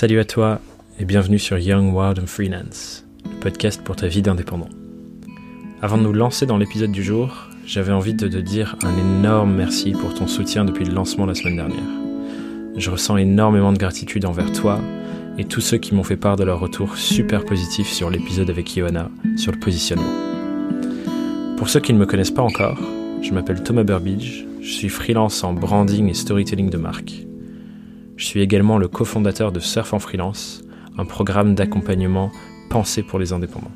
Salut à toi et bienvenue sur Young Wild and Freelance, le podcast pour ta vie d'indépendant. Avant de nous lancer dans l'épisode du jour, j'avais envie de te dire un énorme merci pour ton soutien depuis le lancement la semaine dernière. Je ressens énormément de gratitude envers toi et tous ceux qui m'ont fait part de leur retour super positif sur l'épisode avec Johanna sur le positionnement. Pour ceux qui ne me connaissent pas encore, je m'appelle Thomas Burbidge, je suis freelance en branding et storytelling de marque. Je suis également le cofondateur de Surf en Freelance, un programme d'accompagnement pensé pour les indépendants.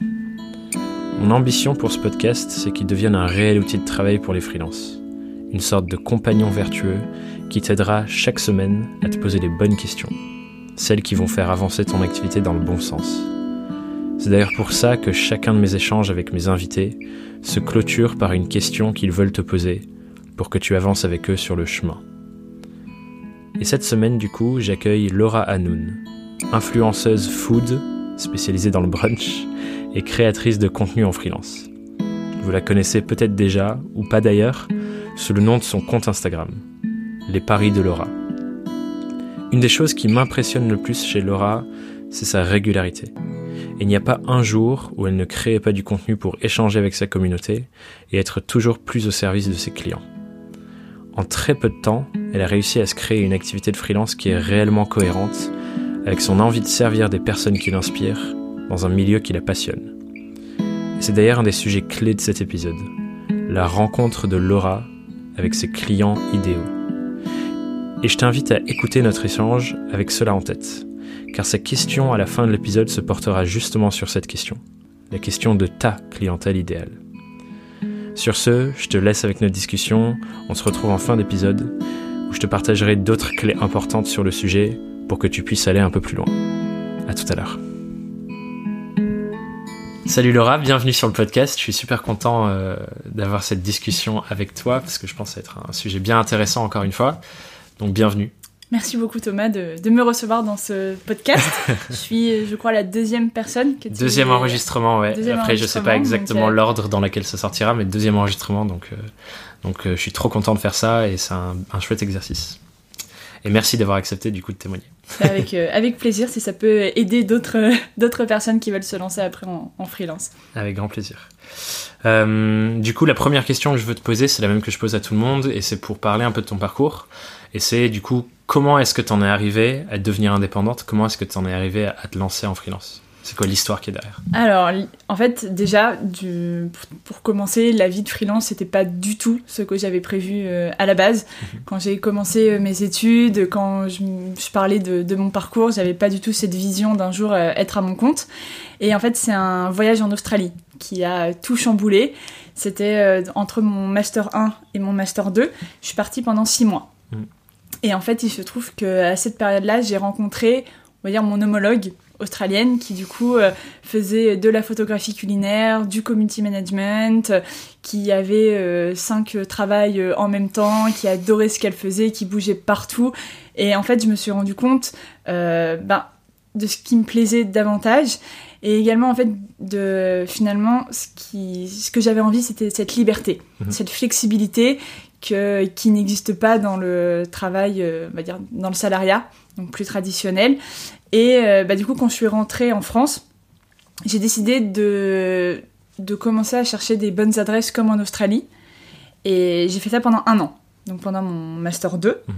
Mon ambition pour ce podcast, c'est qu'il devienne un réel outil de travail pour les freelances, une sorte de compagnon vertueux qui t'aidera chaque semaine à te poser les bonnes questions, celles qui vont faire avancer ton activité dans le bon sens. C'est d'ailleurs pour ça que chacun de mes échanges avec mes invités se clôture par une question qu'ils veulent te poser pour que tu avances avec eux sur le chemin. Et cette semaine, du coup, j'accueille Laura Hanoun, influenceuse food spécialisée dans le brunch et créatrice de contenu en freelance. Vous la connaissez peut-être déjà, ou pas d'ailleurs, sous le nom de son compte Instagram, Les Paris de Laura. Une des choses qui m'impressionne le plus chez Laura, c'est sa régularité. Et il n'y a pas un jour où elle ne crée pas du contenu pour échanger avec sa communauté et être toujours plus au service de ses clients. En très peu de temps, elle a réussi à se créer une activité de freelance qui est réellement cohérente avec son envie de servir des personnes qui l'inspirent dans un milieu qui la passionne. c'est d'ailleurs un des sujets clés de cet épisode, la rencontre de Laura avec ses clients idéaux. Et je t'invite à écouter notre échange avec cela en tête, car sa question à la fin de l'épisode se portera justement sur cette question, la question de ta clientèle idéale. Sur ce, je te laisse avec notre discussion, on se retrouve en fin d'épisode, où je te partagerai d'autres clés importantes sur le sujet pour que tu puisses aller un peu plus loin. À tout à l'heure. Salut Laura, bienvenue sur le podcast. Je suis super content euh, d'avoir cette discussion avec toi parce que je pense être un sujet bien intéressant encore une fois. Donc bienvenue. Merci beaucoup Thomas de, me recevoir dans ce podcast. je suis, je crois, la deuxième personne. Que deuxième enregistrement, ouais. Après, je sais pas exactement euh, l'ordre dans lequel ça sortira, mais deuxième enregistrement. Donc, euh, donc je suis trop content de faire ça et c'est un, un chouette exercice. Et merci d'avoir accepté du coup de témoigner. Avec, euh, avec plaisir si ça peut aider d'autres, d'autres personnes qui veulent se lancer après en, freelance. Avec grand plaisir. Euh, du coup, la première question que je veux te poser, c'est la même que je pose à tout le monde, et c'est pour parler un peu de ton parcours. Et c'est du coup, comment est-ce que tu en es arrivé à devenir indépendante? Comment est-ce que tu en es arrivé à te lancer en freelance? C'est quoi l'histoire qui est derrière? Alors, en fait, déjà, pour commencer, la vie de freelance, c'était pas du tout ce que j'avais prévu euh, à la base. Mhm. Quand j'ai commencé euh, mes études, quand je, parlais de, mon parcours, j'avais pas du tout cette vision d'un jour euh, être à mon compte. Et en fait, c'est un voyage en Australie qui a tout chamboulé. C'était entre mon master 1 et mon master 2. Je suis partie pendant six mois. Et en fait, il se trouve qu'à cette période-là, j'ai rencontré, on va dire, mon homologue australienne qui du coup euh, faisait de la photographie culinaire, du community management, qui avait euh, cinq travails euh, en même temps, qui adorait ce qu'elle faisait, qui bougeait partout. Et en fait, je me suis rendu compte ben, de ce qui me plaisait davantage. Et également, en fait, de finalement, ce, qui, ce que j'avais envie, c'était cette liberté, mhm. cette flexibilité que, qui n'existe pas dans le travail, on va dire, dans le salariat, donc plus traditionnel. Et euh, bah, du coup, quand je suis rentrée en France, j'ai décidé de, de commencer à chercher des bonnes adresses comme en Australie. Et j'ai fait ça pendant un an, donc pendant mon Master 2. Mhm.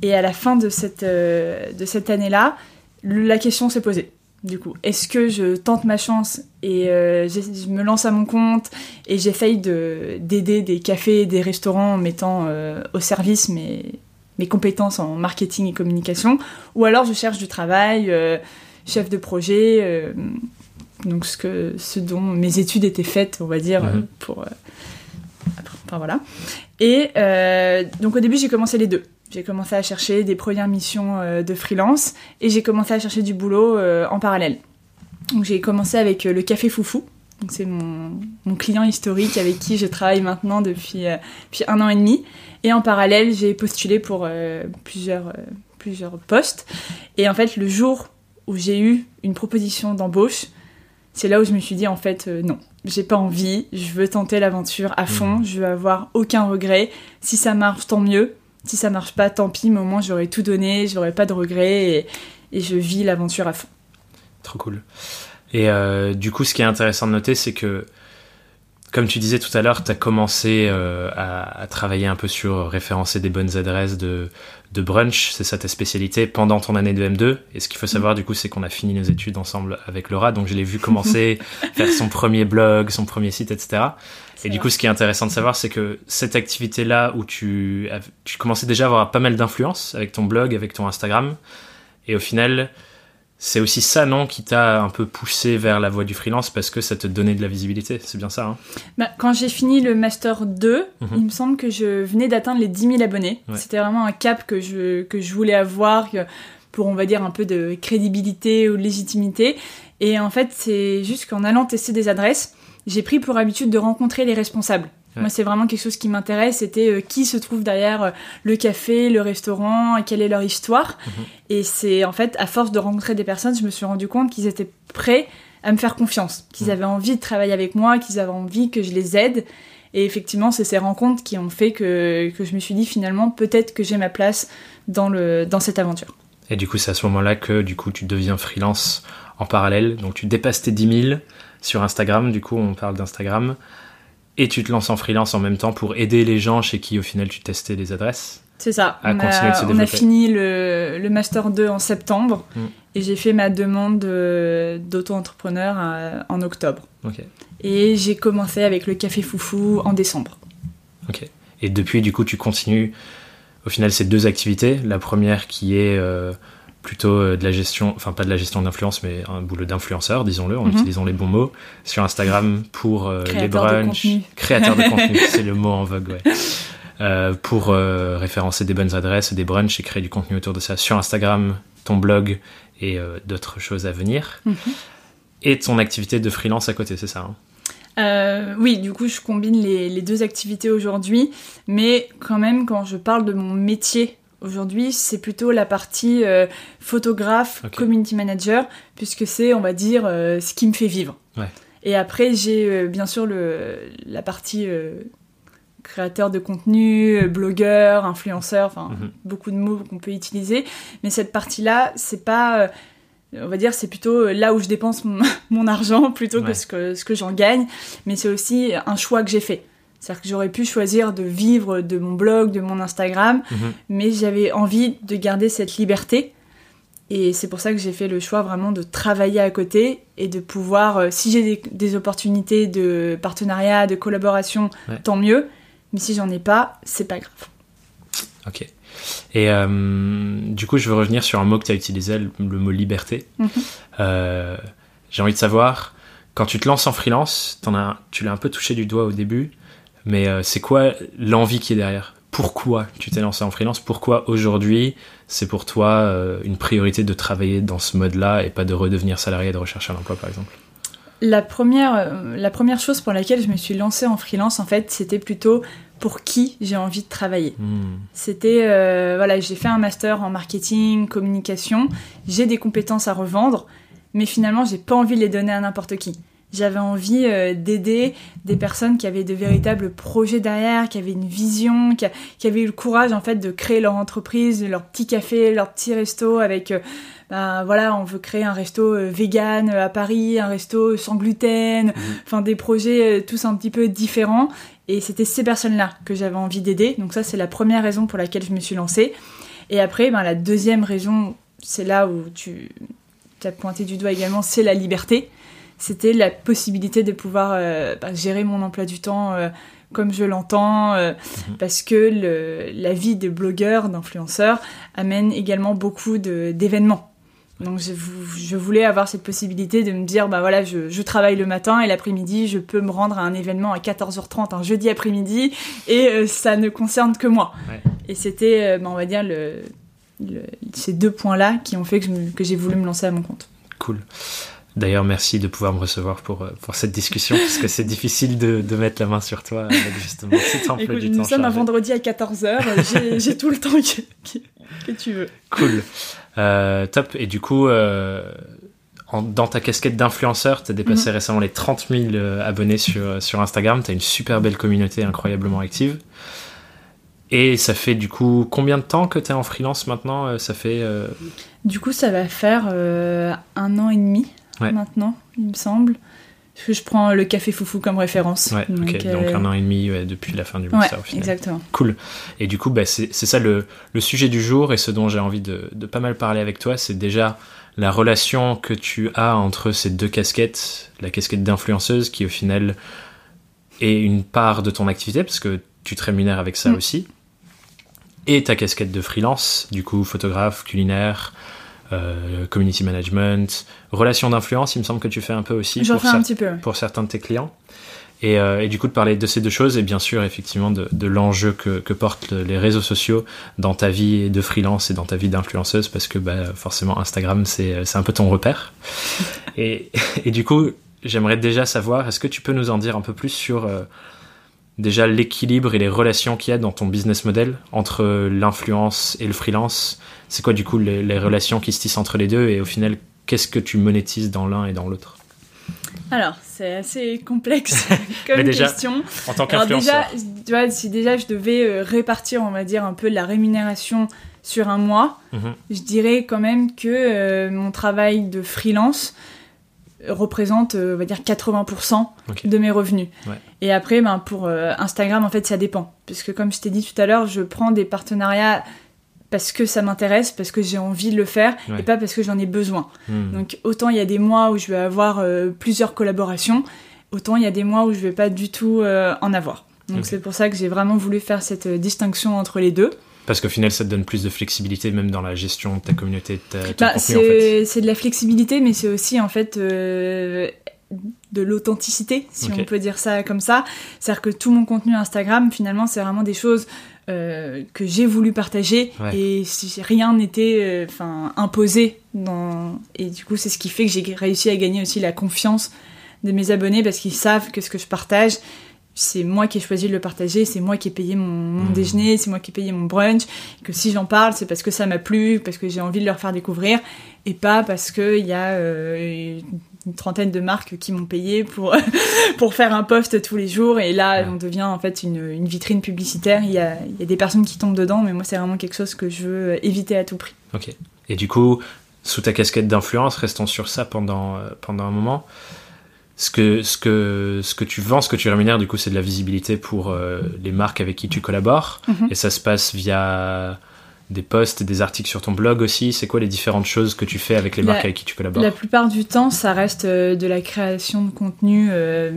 Et à la fin de cette, euh, de cette année-là, la question s'est posée. Du coup, est-ce que je tente ma chance et euh, je me lance à mon compte et j'essaye d'aider des cafés, des restaurants en mettant au service mes, mes compétences en marketing et communication, ou alors je cherche du travail, euh, chef de projet, euh, donc ce, que, ce dont mes études étaient faites, on va dire, pour... Euh, enfin voilà. Et donc au début j'ai commencé les deux. J'ai commencé à chercher des premières missions de freelance et j'ai commencé à chercher du boulot en parallèle. Donc j'ai commencé avec le Café Foufou, c'est mon, client historique avec qui je travaille maintenant depuis, euh, depuis un an et demi. Et en parallèle, j'ai postulé pour euh, plusieurs, euh, plusieurs postes. Et en fait, le jour où j'ai eu une proposition d'embauche, c'est là où je me suis dit en fait non, j'ai pas envie, je veux tenter l'aventure à fond, mmh. je veux avoir aucun regret. Si ça marche, tant mieux. Si ça marche pas, tant pis, mais au moins j'aurais tout donné, j'aurais pas de regrets. et je vis l'aventure à fond. Trop cool. Et euh, du coup, ce qui est intéressant de noter, c'est que, comme tu disais tout à l'heure, tu as commencé euh, à, à, travailler un peu sur référencer des bonnes adresses de, de brunch, c'est ça ta spécialité, pendant ton année de M2. Et ce qu'il faut savoir, du coup, c'est qu'on a fini nos études ensemble avec Laura, donc je l'ai vu commencer, faire son premier blog, son premier site, etc. Et du coup, ce qui est intéressant de savoir, c'est que cette activité-là, où tu, tu commençais déjà à avoir pas mal d'influence avec ton blog, avec ton Instagram, et au final, c'est aussi ça, non, qui t'a un peu poussé vers la voie du freelance parce que ça te donnait de la visibilité. C'est bien ça, hein? Bah, Quand j'ai fini le Master 2, mhm. il me semble que je venais d'atteindre les 10 000 abonnés. C'était vraiment un cap que je, que je voulais avoir pour, on va dire, un peu de crédibilité ou de légitimité. Et en fait, c'est juste qu'en allant tester des adresses, j'ai pris pour habitude de rencontrer les responsables. Moi, c'est vraiment quelque chose qui m'intéresse. C'était euh, qui se trouve derrière euh, le café, le restaurant, quelle est leur histoire. Mhm. Et c'est en fait, à force de rencontrer des personnes, je me suis rendu compte qu'ils étaient prêts à me faire confiance, qu'ils mhm. avaient envie de travailler avec moi, qu'ils avaient envie que je les aide. Et effectivement, c'est ces rencontres qui ont fait que, que je me suis dit finalement, peut-être que j'ai ma place dans, le, dans cette aventure. Et du coup, c'est à ce moment-là que du coup, tu deviens freelance en parallèle. Donc, tu dépasses tes 10 000 sur Instagram. Du coup, on parle d'Instagram et tu te lances en freelance en même temps pour aider les gens chez qui au final tu testais les adresses. C'est ça. on, a, on a, fini le, le, Master 2 en septembre mm. et j'ai fait ma demande d'auto-entrepreneur euh, en octobre. Et j'ai commencé avec le Café Foufou en décembre. Ok. Et depuis, du coup, tu continues au final ces deux activités. La première qui est euh, plutôt euh, de la gestion, enfin pas de la gestion d'influence, mais un boulot d'influenceur, disons-le, en mhm. utilisant les bons mots, sur Instagram pour euh, les brunchs, créateur de contenu, c'est le mot en vogue, ouais. Euh, pour référencer des bonnes adresses, des brunchs et créer du contenu autour de ça sur Instagram, ton blog et d'autres choses à venir. Mhm. Et ton activité de freelance à côté, c'est ça hein oui, du coup, je combine les, les deux activités aujourd'hui, mais quand même, quand je parle de mon métier Aujourd'hui, c'est plutôt la partie euh, photographe, community manager, puisque c'est, on va dire, euh, ce qui me fait vivre. Et après, j'ai euh, bien sûr le, la partie créateur de contenu, blogueur, influenceur, enfin, mhm. beaucoup de mots qu'on peut utiliser. Mais cette partie-là, c'est pas on va dire c'est plutôt là où je dépense mon, argent plutôt que ce que, ce que j'en gagne mais c'est aussi un choix que j'ai fait c'est-à-dire que j'aurais pu choisir de vivre de mon blog, de mon Instagram, mhm. mais j'avais envie de garder cette liberté. Et c'est pour ça que j'ai fait le choix vraiment de travailler à côté et de pouvoir, euh, si j'ai des, opportunités de partenariat, de collaboration, tant mieux. Mais si j'en ai pas, c'est pas grave. Ok. Et euh, du coup, je veux revenir sur un mot que tu as utilisé, le, mot liberté. Mhm. Euh, j'ai envie de savoir, quand tu te lances en freelance, en as, tu l'as un peu touché du doigt au début, mais euh, c'est quoi l'envie qui est derrière? Pourquoi tu t'es lancé en freelance? Pourquoi aujourd'hui c'est pour toi euh, une priorité de travailler dans ce mode-là et pas de redevenir salarié et de rechercher un emploi par exemple? La première, euh, la première chose pour laquelle je me suis lancée en freelance, en fait, c'était plutôt pour qui j'ai envie de travailler. Hmm. C'était, voilà, j'ai fait un master en marketing, communication, j'ai des compétences à revendre, mais finalement, j'ai pas envie de les donner à n'importe qui. J'avais envie euh, d'aider des personnes qui avaient de véritables projets derrière, qui avaient une vision, qui, avaient eu le courage en fait de créer leur entreprise, leur petit café, leur petit resto avec euh, ben voilà, on veut créer un resto euh, vegan à Paris, un resto sans gluten, mmh. enfin des projets tous un petit peu différents. Et c'était ces personnes-là que j'avais envie d'aider. Donc ça, c'est la première raison pour laquelle je me suis lancée. Et après, ben, la deuxième raison, c'est là où tu as pointé du doigt également, c'est la liberté c'était la possibilité de pouvoir euh, bah, gérer mon emploi du temps euh, comme je l'entends, euh, mhm. parce que la vie de blogueur, d'influenceur, amène également beaucoup d'événements. Donc je, voulais avoir cette possibilité de me dire, bah voilà, je, travaille le matin et l'après-midi, je peux me rendre à un événement à 14h30 un jeudi après-midi et ça ne concerne que moi. Et c'était, bah, on va dire, le, ces deux points-là qui ont fait que j'ai voulu me lancer à mon compte. Cool. D'ailleurs, merci de pouvoir me recevoir pour, euh, pour cette discussion, parce que c'est difficile de, de, mettre la main sur toi avec justement cet emploi du temps. Nous sommes un vendredi à 14h, j'ai tout le temps que, que, tu veux. Cool. Euh, top. Et du coup, euh, en, dans ta casquette d'influenceur, tu as dépassé mhm. récemment les 30 000 abonnés sur, sur Instagram. Tu as une super belle communauté incroyablement active. Et ça fait du coup combien de temps que tu es en freelance maintenant? Euh, Ça fait. euh, Du coup, ça va faire euh, un an et demi Ouais. maintenant, il me semble. Parce que je prends le café foufou comme référence. Ouais, ok. euh, Donc un an et demi ouais, depuis la fin du master exactement. Cool. Et du coup, bah, c'est ça le, le sujet du jour et ce dont j'ai envie de, de pas mal parler avec toi, c'est déjà la relation que tu as entre ces deux casquettes, la casquette d'influenceuse qui au final est une part de ton activité parce que tu te rémunères avec ça Mm. aussi, et ta casquette de freelance, du coup photographe, culinaire, euh, community management, relation d'influence, il me semble que tu fais un peu aussi pour fais un petit peu. ouais. pour certains de tes clients. Et, euh, et du coup, de parler de ces deux choses, et bien sûr, effectivement, de, de l'enjeu que, que portent le- les réseaux sociaux dans ta vie de freelance et dans ta vie d'influenceuse, parce que bah, forcément, Instagram, c'est c'est un peu ton repère. Et, et du coup, j'aimerais déjà savoir, est-ce que tu peux nous en dire un peu plus sur euh, déjà l'équilibre et les relations qu'il y a dans ton business model entre l'influence et le freelance C'est quoi, du coup, les, les relations qui se tissent entre les deux Et au final, qu'est-ce que tu monétises dans l'un et dans l'autre? Alors, c'est assez complexe Mais comme déjà, question. En tant Alors qu'influenceur déjà, tu vois, si déjà je devais euh, répartir, on va dire, un peu la rémunération sur un mois, Mhm. je dirais quand même que euh, mon travail de freelance représente, euh, on va dire, 80% Ok. de mes revenus. Ouais. Et après, ben, pour euh, Instagram, en fait, ça dépend. Puisque comme je t'ai dit tout à l'heure, je prends des partenariats parce que ça m'intéresse, parce que j'ai envie de le faire, Ouais. et pas parce que j'en ai besoin. Hmm. Donc autant il y a des mois où je vais avoir euh, plusieurs collaborations, autant il y a des mois où je vais pas du tout euh, en avoir. Donc c'est pour ça que j'ai vraiment voulu faire cette distinction entre les deux. Parce qu'au final, ça te donne plus de flexibilité, même dans la gestion de ta communauté, de ta, ton Bah, contenu, en fait. c'est de la flexibilité, mais c'est aussi en fait euh, de l'authenticité, si on peut dire ça comme ça. C'est-à-dire que tout mon contenu Instagram, finalement, c'est vraiment des choses euh, que j'ai voulu partager Ouais. et si rien n'était euh, imposé. Dans... Et du coup, c'est ce qui fait que j'ai réussi à gagner aussi la confiance de mes abonnés parce qu'ils savent que ce que je partage, c'est moi qui ai choisi de le partager, c'est moi qui ai payé mon, mon Mhm. déjeuner, c'est moi qui ai payé mon brunch, que si j'en parle, c'est parce que ça m'a plu, parce que j'ai envie de leur faire découvrir, et pas parce qu'il y a euh, une trentaine de marques qui m'ont payé pour, pour faire un post tous les jours, et là, Ouais. on devient en fait une, une vitrine publicitaire, il y a, il y a des personnes qui tombent dedans, mais moi, c'est vraiment quelque chose que je veux éviter à tout prix. Ok. Et du coup, sous ta casquette d'influence, restons sur ça pendant, euh, pendant un moment. Ce que, ce, que, ce que tu vends, ce que tu rémunères, du coup, c'est de la visibilité pour euh, les marques avec qui tu collabores. Mhm. Et ça se passe via des posts, des articles sur ton blog aussi. C'est quoi les différentes choses que tu fais avec les La- marques avec qui tu collabores La plupart du temps, ça reste euh, de la création de contenu, euh,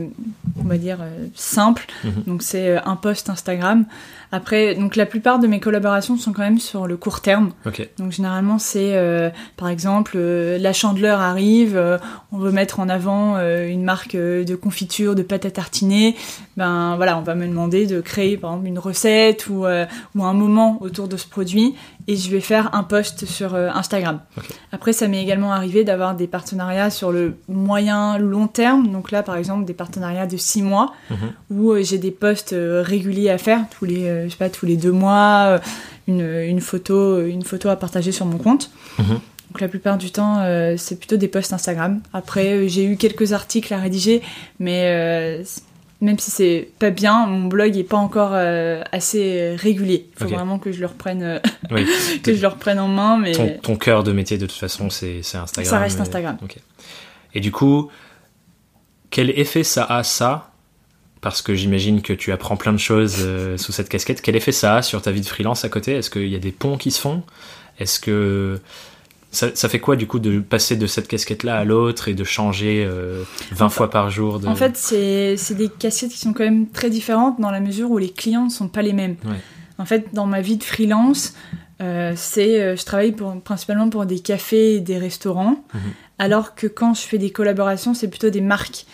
on va dire, euh, simple. Mhm. Donc c'est un post Instagram. Après, donc la plupart de mes collaborations sont quand même sur le court terme. Donc généralement, c'est par exemple, la chandeleur arrive, on veut mettre en avant une marque de confiture, de pâte à tartiner. Ben voilà, on va me demander de créer par exemple une recette ou, ou un moment autour de ce produit et je vais faire un post sur euh, Instagram. Après, ça m'est également arrivé d'avoir des partenariats sur le moyen long terme. Donc là, par exemple, des partenariats de six mois Mhm. où euh, j'ai des posts euh, réguliers à faire tous les, je sais pas, tous les deux mois, une, une photo, une photo à partager sur mon compte. Mhm. Donc la plupart du temps, euh, c'est plutôt des posts Instagram. Après, euh, j'ai eu quelques articles à rédiger, mais euh, même si c'est pas bien, mon blog est pas encore euh, assez régulier. Il faut vraiment que je le reprenne, euh, Oui. que je le reprenne en main, mais Ton, ton cœur de métier, de toute façon, c'est Instagram. Ça reste et- Instagram. Et du coup, quel effet ça a, ça Parce que j'imagine que tu apprends plein de choses euh, sous cette casquette. Quel effet ça a sur ta vie de freelance à côté? Est-ce qu'il y a des ponts qui se font? Est-ce que. Ça, ça fait quoi du coup de passer de cette casquette-là à l'autre et de changer euh, 20 fois par jour de... En fait, c'est des casquettes qui sont quand même très différentes dans la mesure où les clients ne sont pas les mêmes. Ouais. En fait, dans ma vie de freelance, euh, c'est euh, je travaille pour, principalement pour des cafés et des restaurants, Mhm. alors que quand je fais des collaborations, c'est plutôt des marques.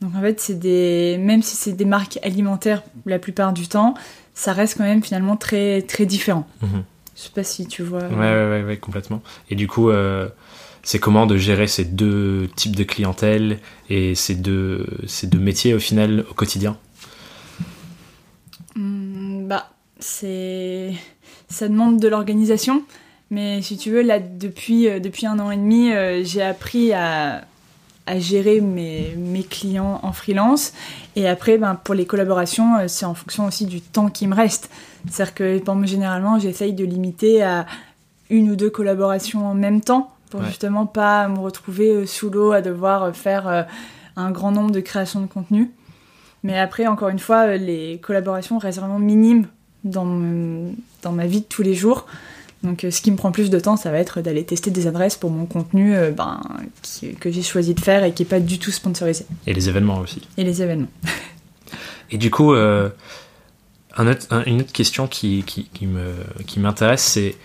Donc en fait, c'est des même si c'est des marques alimentaires la plupart du temps, ça reste quand même finalement très très différent. Mhm. Je sais pas si tu vois. Ouais, ouais, ouais, complètement. Et du coup, euh, c'est comment de gérer ces deux types de clientèle et ces deux, ces deux métiers au final au quotidien? Hmm, bah, c'est. Ça demande de l'organisation. Mais si tu veux, là, depuis, euh, depuis un an et demi, euh, j'ai appris à, à gérer mes, mes, clients en freelance. Et après, ben, pour les collaborations, c'est en fonction aussi du temps qui me reste. C'est-à-dire que généralement, j'essaye de limiter à une ou deux collaborations en même temps pour justement pas me retrouver euh, sous l'eau à devoir euh, faire un grand nombre de créations de contenu. Mais après, encore une fois, les collaborations restent vraiment minimes dans, dans ma vie de tous les jours. Donc, euh, ce qui me prend plus de temps, ça va être d'aller tester des adresses pour mon contenu euh, ben, que j'ai choisi de faire et qui n'est pas du tout sponsorisé. Et les événements aussi. Et les événements. et du coup, euh, une autre question qui, qui, qui m'intéresse, c'est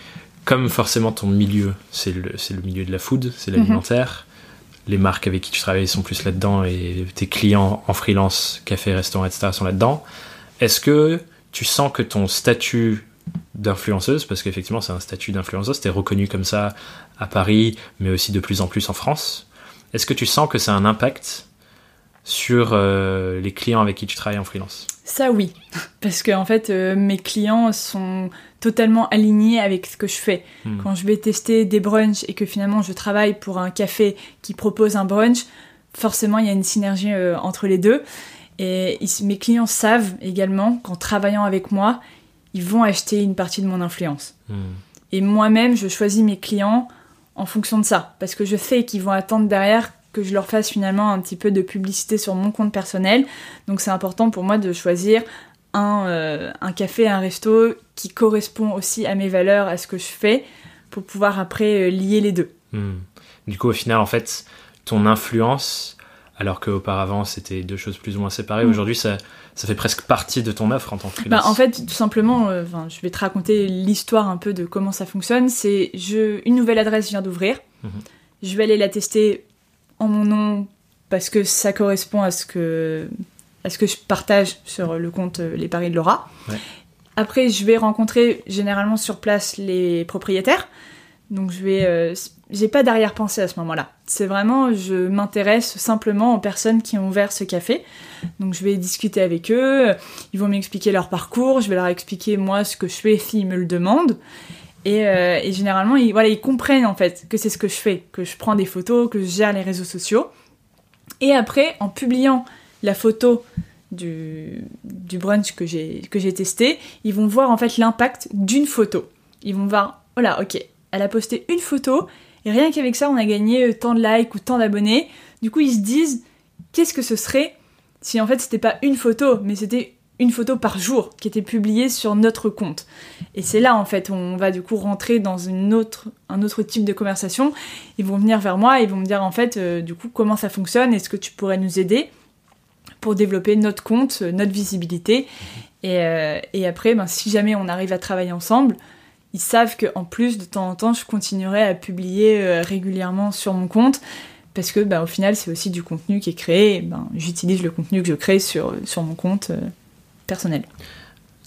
comme forcément ton milieu, c'est le, le, milieu de la food, c'est mhm. l'alimentaire. Les marques avec qui tu travailles sont plus là-dedans et tes clients en freelance, café, restaurant, etc. sont là-dedans. Est-ce que tu sens que ton statut d'influenceuse, parce qu'effectivement c'est un statut d'influenceuse, c'était reconnu comme ça à Paris, mais aussi de plus en plus en France. Est-ce que tu sens que ça a un impact sur euh, les clients avec qui tu travailles en freelance? Ça oui, parce que en fait euh, mes clients sont totalement alignés avec ce que je fais. Hmm. Quand je vais tester des brunchs et que finalement je travaille pour un café qui propose un brunch, forcément il y a une synergie euh, entre les deux. Et mes clients savent également qu'en travaillant avec moi, ils vont acheter une partie de mon influence. Hmm. Et moi-même, je choisis mes clients en fonction de ça. Parce que je sais qu'ils vont attendre derrière que je leur fasse finalement un petit peu de publicité sur mon compte personnel. Donc c'est important pour moi de choisir un, euh, un, café, un resto qui correspond aussi à mes valeurs, à ce que je fais, pour pouvoir après euh, lier les deux. Hmm. Du coup, au final, en fait, ton influence, alors qu'auparavant c'était deux choses plus ou moins séparées, hmm. aujourd'hui ça ça fait presque partie de ton offre en tant que freelance. Bah, en fait, tout simplement, euh, je vais te raconter l'histoire un peu de comment ça fonctionne. C'est je, une nouvelle adresse vient d'ouvrir. Mhm. Je vais aller la tester en mon nom parce que ça correspond à ce que, à ce que je partage sur le compte euh, Les Paris de Laura. Après, je vais rencontrer généralement sur place les propriétaires. Donc je vais, euh, j'ai pas d'arrière-pensée à ce moment-là. C'est vraiment, je m'intéresse simplement aux personnes qui ont ouvert ce café. Donc je vais discuter avec eux, ils vont m'expliquer leur parcours, je vais leur expliquer moi ce que je fais s'ils me le demandent. Et, euh, généralement, ils, comprennent en fait que c'est ce que je fais, que je prends des photos, que je gère les réseaux sociaux. Et après, en publiant la photo du, brunch que j'ai testé, ils vont voir en fait l'impact d'une photo. Ils vont voir, voilà, ok, elle a posté une photo, et rien qu'avec ça, on a gagné tant de likes ou tant d'abonnés. Du coup, ils se disent, qu'est-ce que ce serait si en fait c'était pas une photo, mais c'était une photo par jour qui était publiée sur notre compte. Et c'est là en fait on va du coup rentrer dans une autre, un autre type de conversation. Ils vont venir vers moi, ils vont me dire en fait euh, du coup comment ça fonctionne, est-ce que tu pourrais nous aider pour développer notre compte, euh, notre visibilité. Et, et après, ben, si jamais on arrive à travailler ensemble, ils savent qu'en plus, de temps en temps, je continuerai à publier euh, régulièrement sur mon compte. Parce que, bah, au final, c'est aussi du contenu qui est créé. Ben, J'utilise le contenu que je crée sur, mon compte euh, personnel.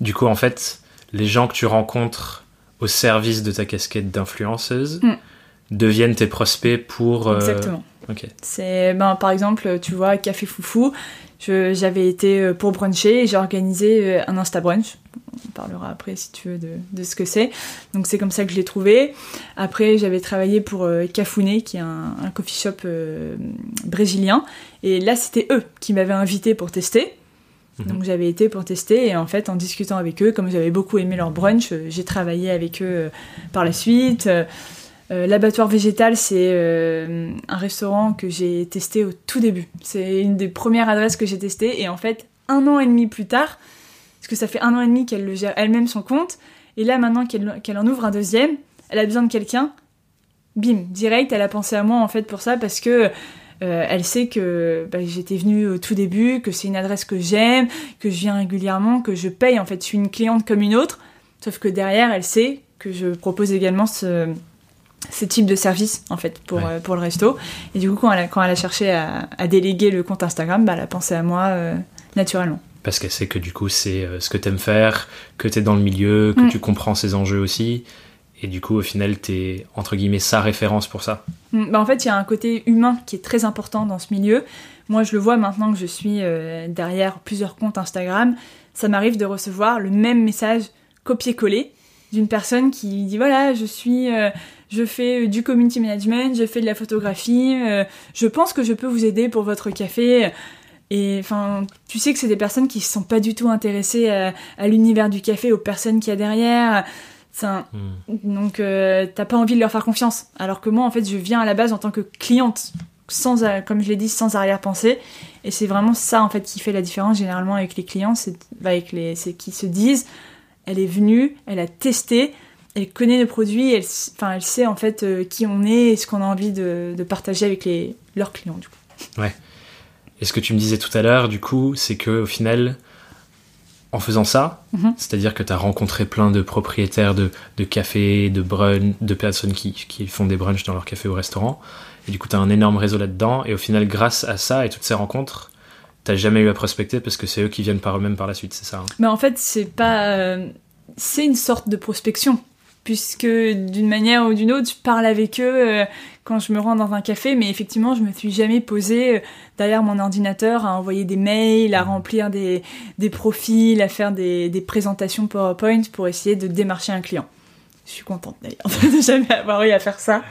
Du coup, en fait, les gens que tu rencontres au service de ta casquette d'influenceuse mm. deviennent tes prospects pour. Euh, Exactement. C'est, ben, par exemple, tu vois, Café Foufou, j'avais été pour bruncher et j'ai organisé un Insta brunch on parlera après si tu veux de, ce que c'est. Donc c'est comme ça que je l'ai trouvé. Après j'avais travaillé pour euh, Cafouné qui est un, coffee shop euh, brésilien et là c'était eux qui m'avaient invité pour tester. Mhm. Donc j'avais été pour tester et en fait en discutant avec eux, comme j'avais beaucoup aimé leur brunch, euh, j'ai travaillé avec eux par la suite. L'abattoir végétal, c'est un restaurant que j'ai testé au tout début. C'est une des premières adresses que j'ai testées et en fait un an et demi plus tard, parce que ça fait un an et demi qu'elle le gère elle-même son compte. Et là, maintenant qu'elle en ouvre un deuxième, elle a besoin de quelqu'un. Bim, direct, elle a pensé à moi en fait pour ça parce que euh, elle sait que bah, j'étais venue au tout début, que c'est une adresse que j'aime, que je viens régulièrement, que je paye. En fait, je suis une cliente comme une autre. Sauf que derrière, elle sait que je propose également ce, type de service en fait pour, euh, pour le resto. Et du coup, quand elle a, quand elle a cherché à, déléguer le compte Instagram, bah, elle a pensé à moi euh, naturellement parce qu'elle sait que du coup c'est euh, ce que t'aimes faire, que t'es dans le milieu, que mm. tu comprends ces enjeux aussi. Et du coup, au final, t'es entre guillemets sa référence pour ça. Mm, bah en fait, il y a un côté humain qui est très important dans ce milieu. Moi, je le vois maintenant que je suis euh, derrière plusieurs comptes Instagram. Ça m'arrive de recevoir le même message copié-collé d'une personne qui dit voilà, je suis, euh, je fais du community management, je fais de la photographie, je pense que je peux vous aider pour votre café. Et enfin, tu sais que c'est des personnes qui ne sont pas du tout intéressées à, l'univers du café, aux personnes qu'il y a derrière. Hmm. Donc, t'as pas envie de leur faire confiance. Alors que moi, en fait, je viens à la base en tant que cliente sans, comme je l'ai dit, sans arrière-pensée. Et c'est vraiment ça, en fait, qui fait la différence généralement avec les clients, c'est bah, les, qu'ils se disent, elle est venue, elle a testé, elle connaît le produit, elle, enfin, elle sait en fait euh, qui on est et ce qu'on a envie de, partager avec les, leurs clients, du coup. Ouais. Et ce que tu me disais tout à l'heure, du coup, c'est que au final, en faisant ça, mhm. c'est-à-dire que tu as rencontré plein de propriétaires de, de cafés, de brunch, de personnes qui, qui, font des brunchs dans leur café ou restaurant, et du coup, tu as un énorme réseau là-dedans. Et au final, grâce à ça et toutes ces rencontres, t'as jamais eu à prospecter parce que c'est eux qui viennent par eux-mêmes par la suite, c'est ça hein Mais en fait, c'est pas. Euh, c'est une sorte de prospection. Puisque d'une manière ou d'une autre, je parle avec eux euh, quand je me rends dans un café, mais effectivement, je me suis jamais posée euh, derrière mon ordinateur à envoyer des mails, à mmh. remplir des, des profils, à faire des, des présentations PowerPoint pour essayer de démarcher un client. Je suis contente d'ailleurs de jamais avoir eu à faire ça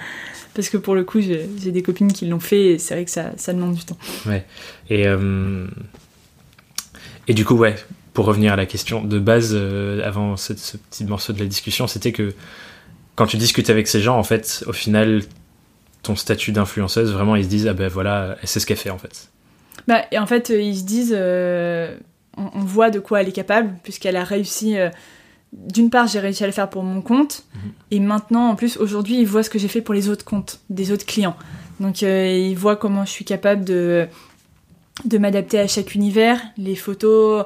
parce que pour le coup, j'ai des copines qui l'ont fait et c'est vrai que ça, ça, demande du temps. Ouais. Et, euh, et du coup, ouais, pour revenir à la question de base, euh, avant ce, petit morceau de la discussion, c'était que quand tu discutes avec ces gens, en fait, au final, ton statut d'influenceuse, vraiment, ils se disent, ah ben voilà, c'est ce qu'elle fait en fait. Bah, et en fait, ils se disent, euh, on, on, voit de quoi elle est capable, puisqu'elle a réussi d'une part, j'ai réussi à le faire pour mon compte, mhm. et maintenant, en plus, aujourd'hui, ils voient ce que j'ai fait pour les autres comptes, des autres clients. Donc, euh, ils voient comment je suis capable de, de m'adapter à chaque univers. Les photos,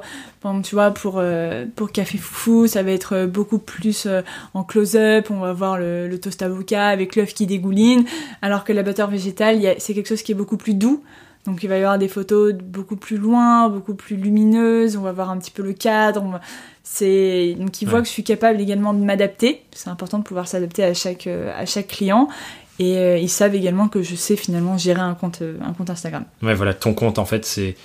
tu vois, pour, euh, pour Café Foufou, ça va être beaucoup plus euh, en close-up, on va voir le, le toast avocat avec l'œuf qui dégouline, alors que la butter végétale, c'est quelque chose qui est beaucoup plus doux. Donc il va y avoir des photos beaucoup plus loin, beaucoup plus lumineuses, on va voir un petit peu le cadre. C'est donc ils voient que je suis capable également de m'adapter. C'est important de pouvoir s'adapter à chaque euh, à chaque client. Et euh, ils savent également que je sais finalement gérer un compte euh, un compte Instagram. Ouais, voilà, ton compte en fait c'est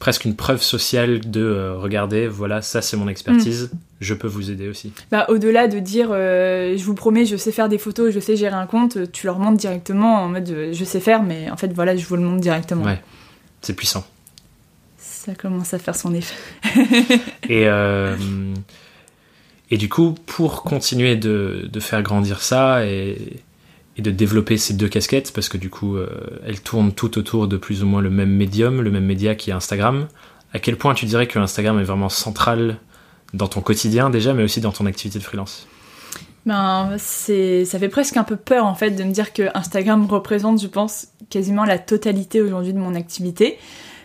presque une preuve sociale de euh, regarder, voilà, ça c'est mon expertise, mm. je peux vous aider aussi. Bah, Au-delà de dire euh, je vous promets, je sais faire des photos, je sais gérer un compte, tu leur montres directement en mode je sais faire, mais en fait voilà, je vous le montre directement. Ouais, c'est puissant. Ça commence à faire son effet. et, et du coup, pour continuer de, de faire grandir ça et et de développer ces deux casquettes parce que du coup euh, elles tournent tout autour de plus ou moins le même médium, le même média qui est Instagram. À quel point tu dirais que Instagram est vraiment central dans ton quotidien déjà, mais aussi dans ton activité de freelance? Ben, c'est, ça fait presque un peu peur en fait de me dire que Instagram représente, je pense, quasiment la totalité aujourd'hui de mon activité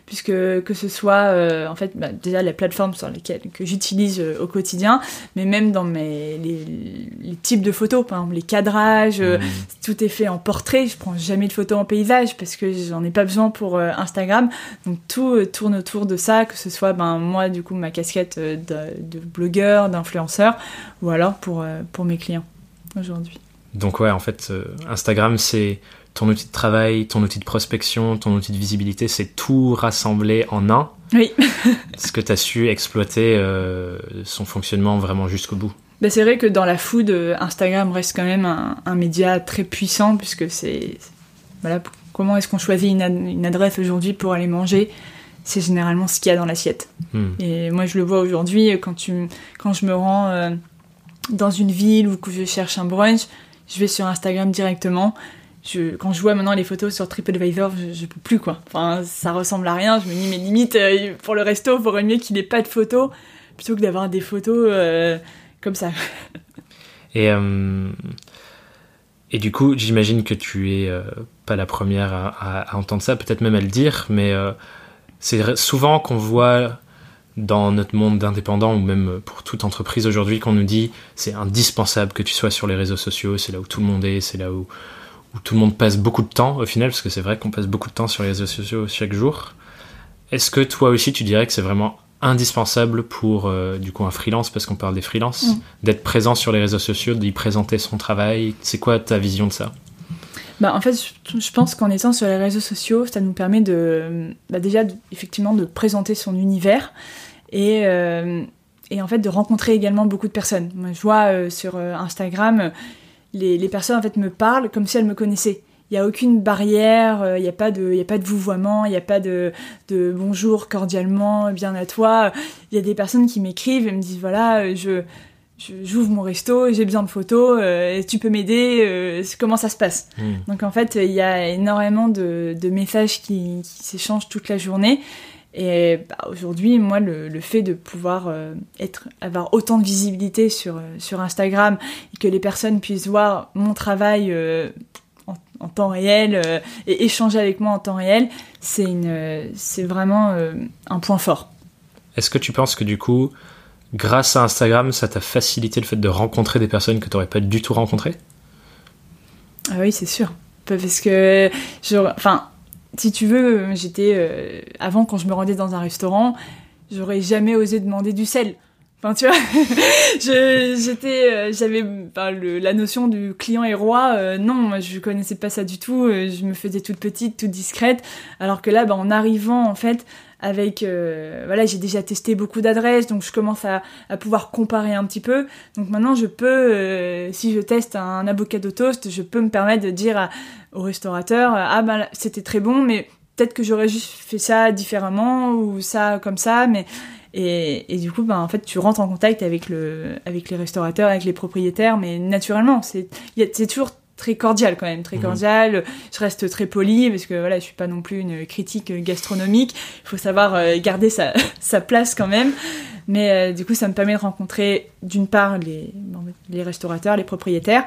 puisque que ce soit euh, en fait bah, déjà la plateforme sur lesquelles que j'utilise euh, au quotidien, mais même dans mes les, types de photos, par exemple les cadrages, euh, mmh. tout est fait en portrait. Je prends jamais de photos en paysage parce que j'en ai pas besoin pour Instagram. Donc tout tourne autour de ça, que ce soit ben moi du coup ma casquette de, de blogueur, d'influenceur, ou alors pour pour mes clients aujourd'hui. Donc ouais, en fait, Instagram c'est ton outil de travail, ton outil de prospection, ton outil de visibilité, c'est tout rassemblé en un. Oui. ce que tu as su exploiter euh, son fonctionnement vraiment jusqu'au bout? Bah, c'est vrai que dans la food, euh, Instagram reste quand même un, média très puissant puisque c'est. Voilà, comment est-ce qu'on choisit une, adresse aujourd'hui pour aller manger? C'est généralement ce qu'il y a dans l'assiette. Hmm. Et moi, je le vois aujourd'hui quand, tu, quand je me rends euh, dans une ville ou que je cherche un brunch, je vais sur Instagram directement quand je vois maintenant les photos sur TripAdvisor, je, je peux plus quoi. Enfin, ça ressemble à rien. Je me dis, mais limite, euh, pour le resto, il faudrait mieux qu'il ait pas de photos plutôt que d'avoir des photos euh, comme ça. Et, euh, et du coup, j'imagine que tu es pas la première à, à, entendre ça, peut-être même à le dire, mais c'est souvent qu'on voit dans notre monde d'indépendants ou même pour toute entreprise aujourd'hui qu'on nous dit c'est indispensable que tu sois sur les réseaux sociaux, c'est là où tout le monde est, c'est là où où tout le monde passe beaucoup de temps au final, parce que c'est vrai qu'on passe beaucoup de temps sur les réseaux sociaux chaque jour. Est-ce que toi aussi tu dirais que c'est vraiment indispensable pour euh, du coup un freelance, parce qu'on parle des freelances, mm. d'être présent sur les réseaux sociaux, d'y présenter son travail? C'est quoi ta vision de ça? Bah, en fait, je pense qu'en étant sur les réseaux sociaux, ça nous permet de, bah, déjà, effectivement, de présenter son univers et, euh, et en fait de rencontrer également beaucoup de personnes. Moi, je vois euh, sur Instagram, les, les personnes en fait me parlent comme si elles me connaissaient il n'y a aucune barrière, euh, il n'y a pas de, il y a pas de vouvoiement, il n'y a pas de, de bonjour cordialement, bien à toi. Il y a des personnes qui m'écrivent et me disent voilà, euh, je, j'ouvre mon resto, j'ai besoin de photos, euh, tu peux m'aider, comment ça se passe hmm. Donc en fait, il y a énormément de, de messages qui, qui s'échangent toute la journée. Et bah, aujourd'hui, moi, le, le, fait de pouvoir être, avoir autant de visibilité sur, sur Instagram et que les personnes puissent voir mon travail en temps réel euh, et échanger avec moi en temps réel, c'est une, c'est vraiment euh, un point fort. Est-ce que tu penses que du coup, grâce à Instagram, ça t'a facilité le fait de rencontrer des personnes que tu n'aurais pas du tout rencontrées? Ah oui, c'est sûr. Parce que, enfin, si tu veux, j'étais euh, avant quand je me rendais dans un restaurant, j'aurais jamais osé demander du sel. Enfin, tu vois, j'étais, euh, j'avais la notion du client et roi. Euh, non, je connaissais pas ça du tout. Euh, je me faisais toute petite, toute discrète. Alors que là, bah, en arrivant, en fait, avec, voilà, j'ai déjà testé beaucoup d'adresses, donc je commence à, pouvoir comparer un petit peu. Donc maintenant, je peux, si je teste un avocado toast, je peux me permettre de dire au restaurateur, ah bah, c'était très bon, mais peut-être que j'aurais juste fait ça différemment ou ça comme ça, mais et, du coup, ben, en fait, tu rentres en contact avec, le, avec les restaurateurs, avec les propriétaires, mais naturellement, c'est toujours très cordial quand même, très mhm. cordial. Je reste très poli parce que voilà, je suis pas non plus une critique gastronomique. Il faut savoir euh, garder sa, sa place quand même. Mais euh, du coup, ça me permet de rencontrer d'une part les, les restaurateurs, les propriétaires.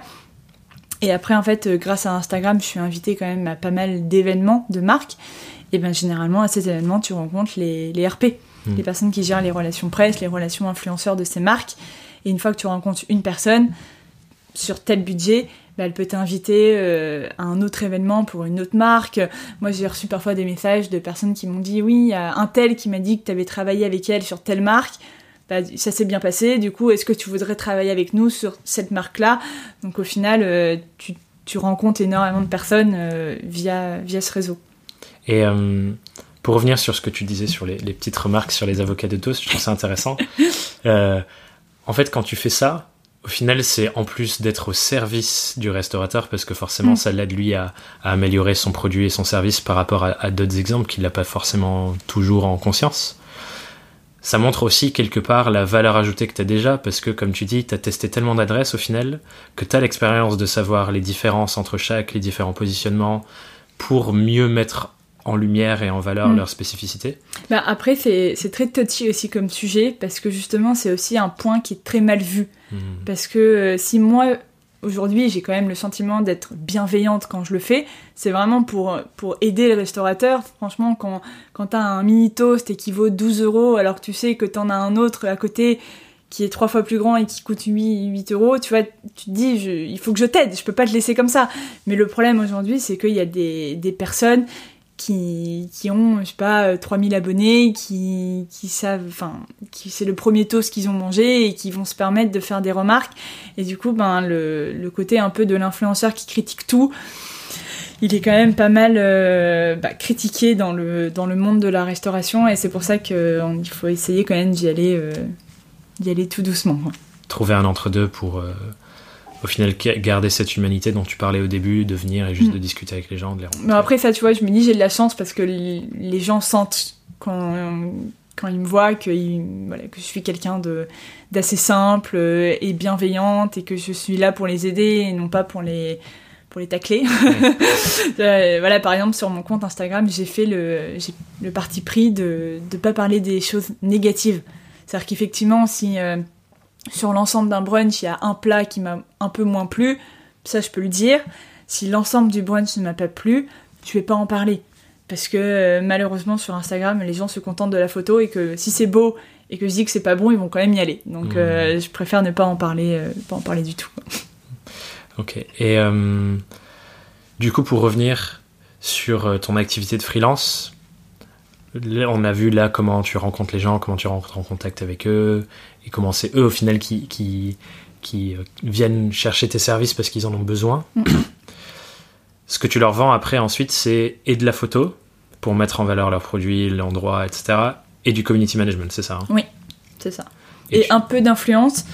Et après, en fait, euh, grâce à Instagram, je suis invitée quand même à pas mal d'événements de marques. Et ben généralement, à ces événements, tu rencontres les, les RP. Mm. les personnes qui gèrent les relations presse, les relations influenceurs de ces marques. Et une fois que tu rencontres une personne sur tel budget, bah, elle peut t'inviter euh, à un autre événement pour une autre marque. Moi, j'ai reçu parfois des messages de personnes qui m'ont dit oui, il y a un tel qui m'a dit que tu avais travaillé avec elle sur telle marque. Bah, ça s'est bien passé. Du coup, est-ce que tu voudrais travailler avec nous sur cette marque-là? Donc, au final, euh, tu, tu, rencontres énormément de personnes euh, via, via ce réseau. Et pour revenir sur ce que tu disais sur les, petites remarques sur les avocats de toast, je trouve ça intéressant. En fait, quand tu fais ça, au final, c'est en plus d'être au service du restaurateur, parce que forcément, mm. ça l'aide lui à, améliorer son produit et son service par rapport à, d'autres exemples qu'il n'a pas forcément toujours en conscience. Ça montre aussi quelque part la valeur ajoutée que tu as déjà, parce que comme tu dis, tu as testé tellement d'adresses au final, que tu as l'expérience de savoir les différences entre chaque, les différents positionnements, pour mieux mettre en lumière et en valeur mm. leur spécificité. Bah après, c'est très touchy aussi comme sujet, parce que justement, c'est aussi un point qui est très mal vu. Mm. Parce que euh, si moi, aujourd'hui, j'ai quand même le sentiment d'être bienveillante quand je le fais, c'est vraiment pour, pour aider les restaurateurs. Franchement, quand, quand t'as un mini toast et qui vaut 12 euros, alors que tu sais que t'en as un autre à côté qui est trois fois plus grand et qui coûte 8, 8 euros, tu vois, tu te dis, il faut que je t'aide, je peux pas te laisser comme ça. Mais le problème aujourd'hui, c'est qu'il y a des, des personnes qui, ont, je sais pas, 3000 euh, abonnés, qui, qui savent, enfin, qui c'est le premier toast qu'ils ont mangé et qui vont se permettre de faire des remarques. Et du coup, ben, le, le côté un peu de l'influenceur qui critique tout, il est quand même pas mal euh, bah, critiqué dans le, dans le monde de la restauration et c'est pour ça qu'il faut essayer quand même d'y aller, euh, d'y aller tout doucement. Trouver un entre-deux pour au final garder cette humanité dont tu parlais au début, de venir et juste mm. de discuter avec les gens, de les rencontrer. Mais après ça, tu vois, je me dis j'ai de la chance parce que les gens sentent quand, quand ils me voient que, voilà, que je suis quelqu'un de d'assez simple euh, et bienveillante et que je suis là pour les aider et non pas pour les pour les tacler. Euh, voilà, par exemple, sur mon compte Instagram, j'ai fait le, le parti pris de ne pas parler des choses négatives. C'est-à-dire qu'effectivement, si euh, sur l'ensemble d'un brunch, il y a un plat qui m'a un peu moins plu, ça je peux le dire. Si l'ensemble du brunch ne m'a pas plu, je vais pas en parler. Parce que euh, malheureusement sur Instagram, les gens se contentent de la photo et que si c'est beau et que je dis que c'est pas bon, ils vont quand même y aller. Donc euh, mmh. je préfère ne pas en parler, euh, pas en parler du tout. Ok. Et du coup, pour revenir sur ton activité de freelance, on a vu là comment tu rencontres les gens, comment tu rentres en contact avec eux, et comment c'est eux au final qui, qui, qui euh, viennent chercher tes services parce qu'ils en ont besoin. Ce que tu leur vends après ensuite, c'est et de la photo pour mettre en valeur leurs produits, l'endroit, etc. Et du community management, c'est ça hein? Oui, c'est ça. Et, un peu d'influence,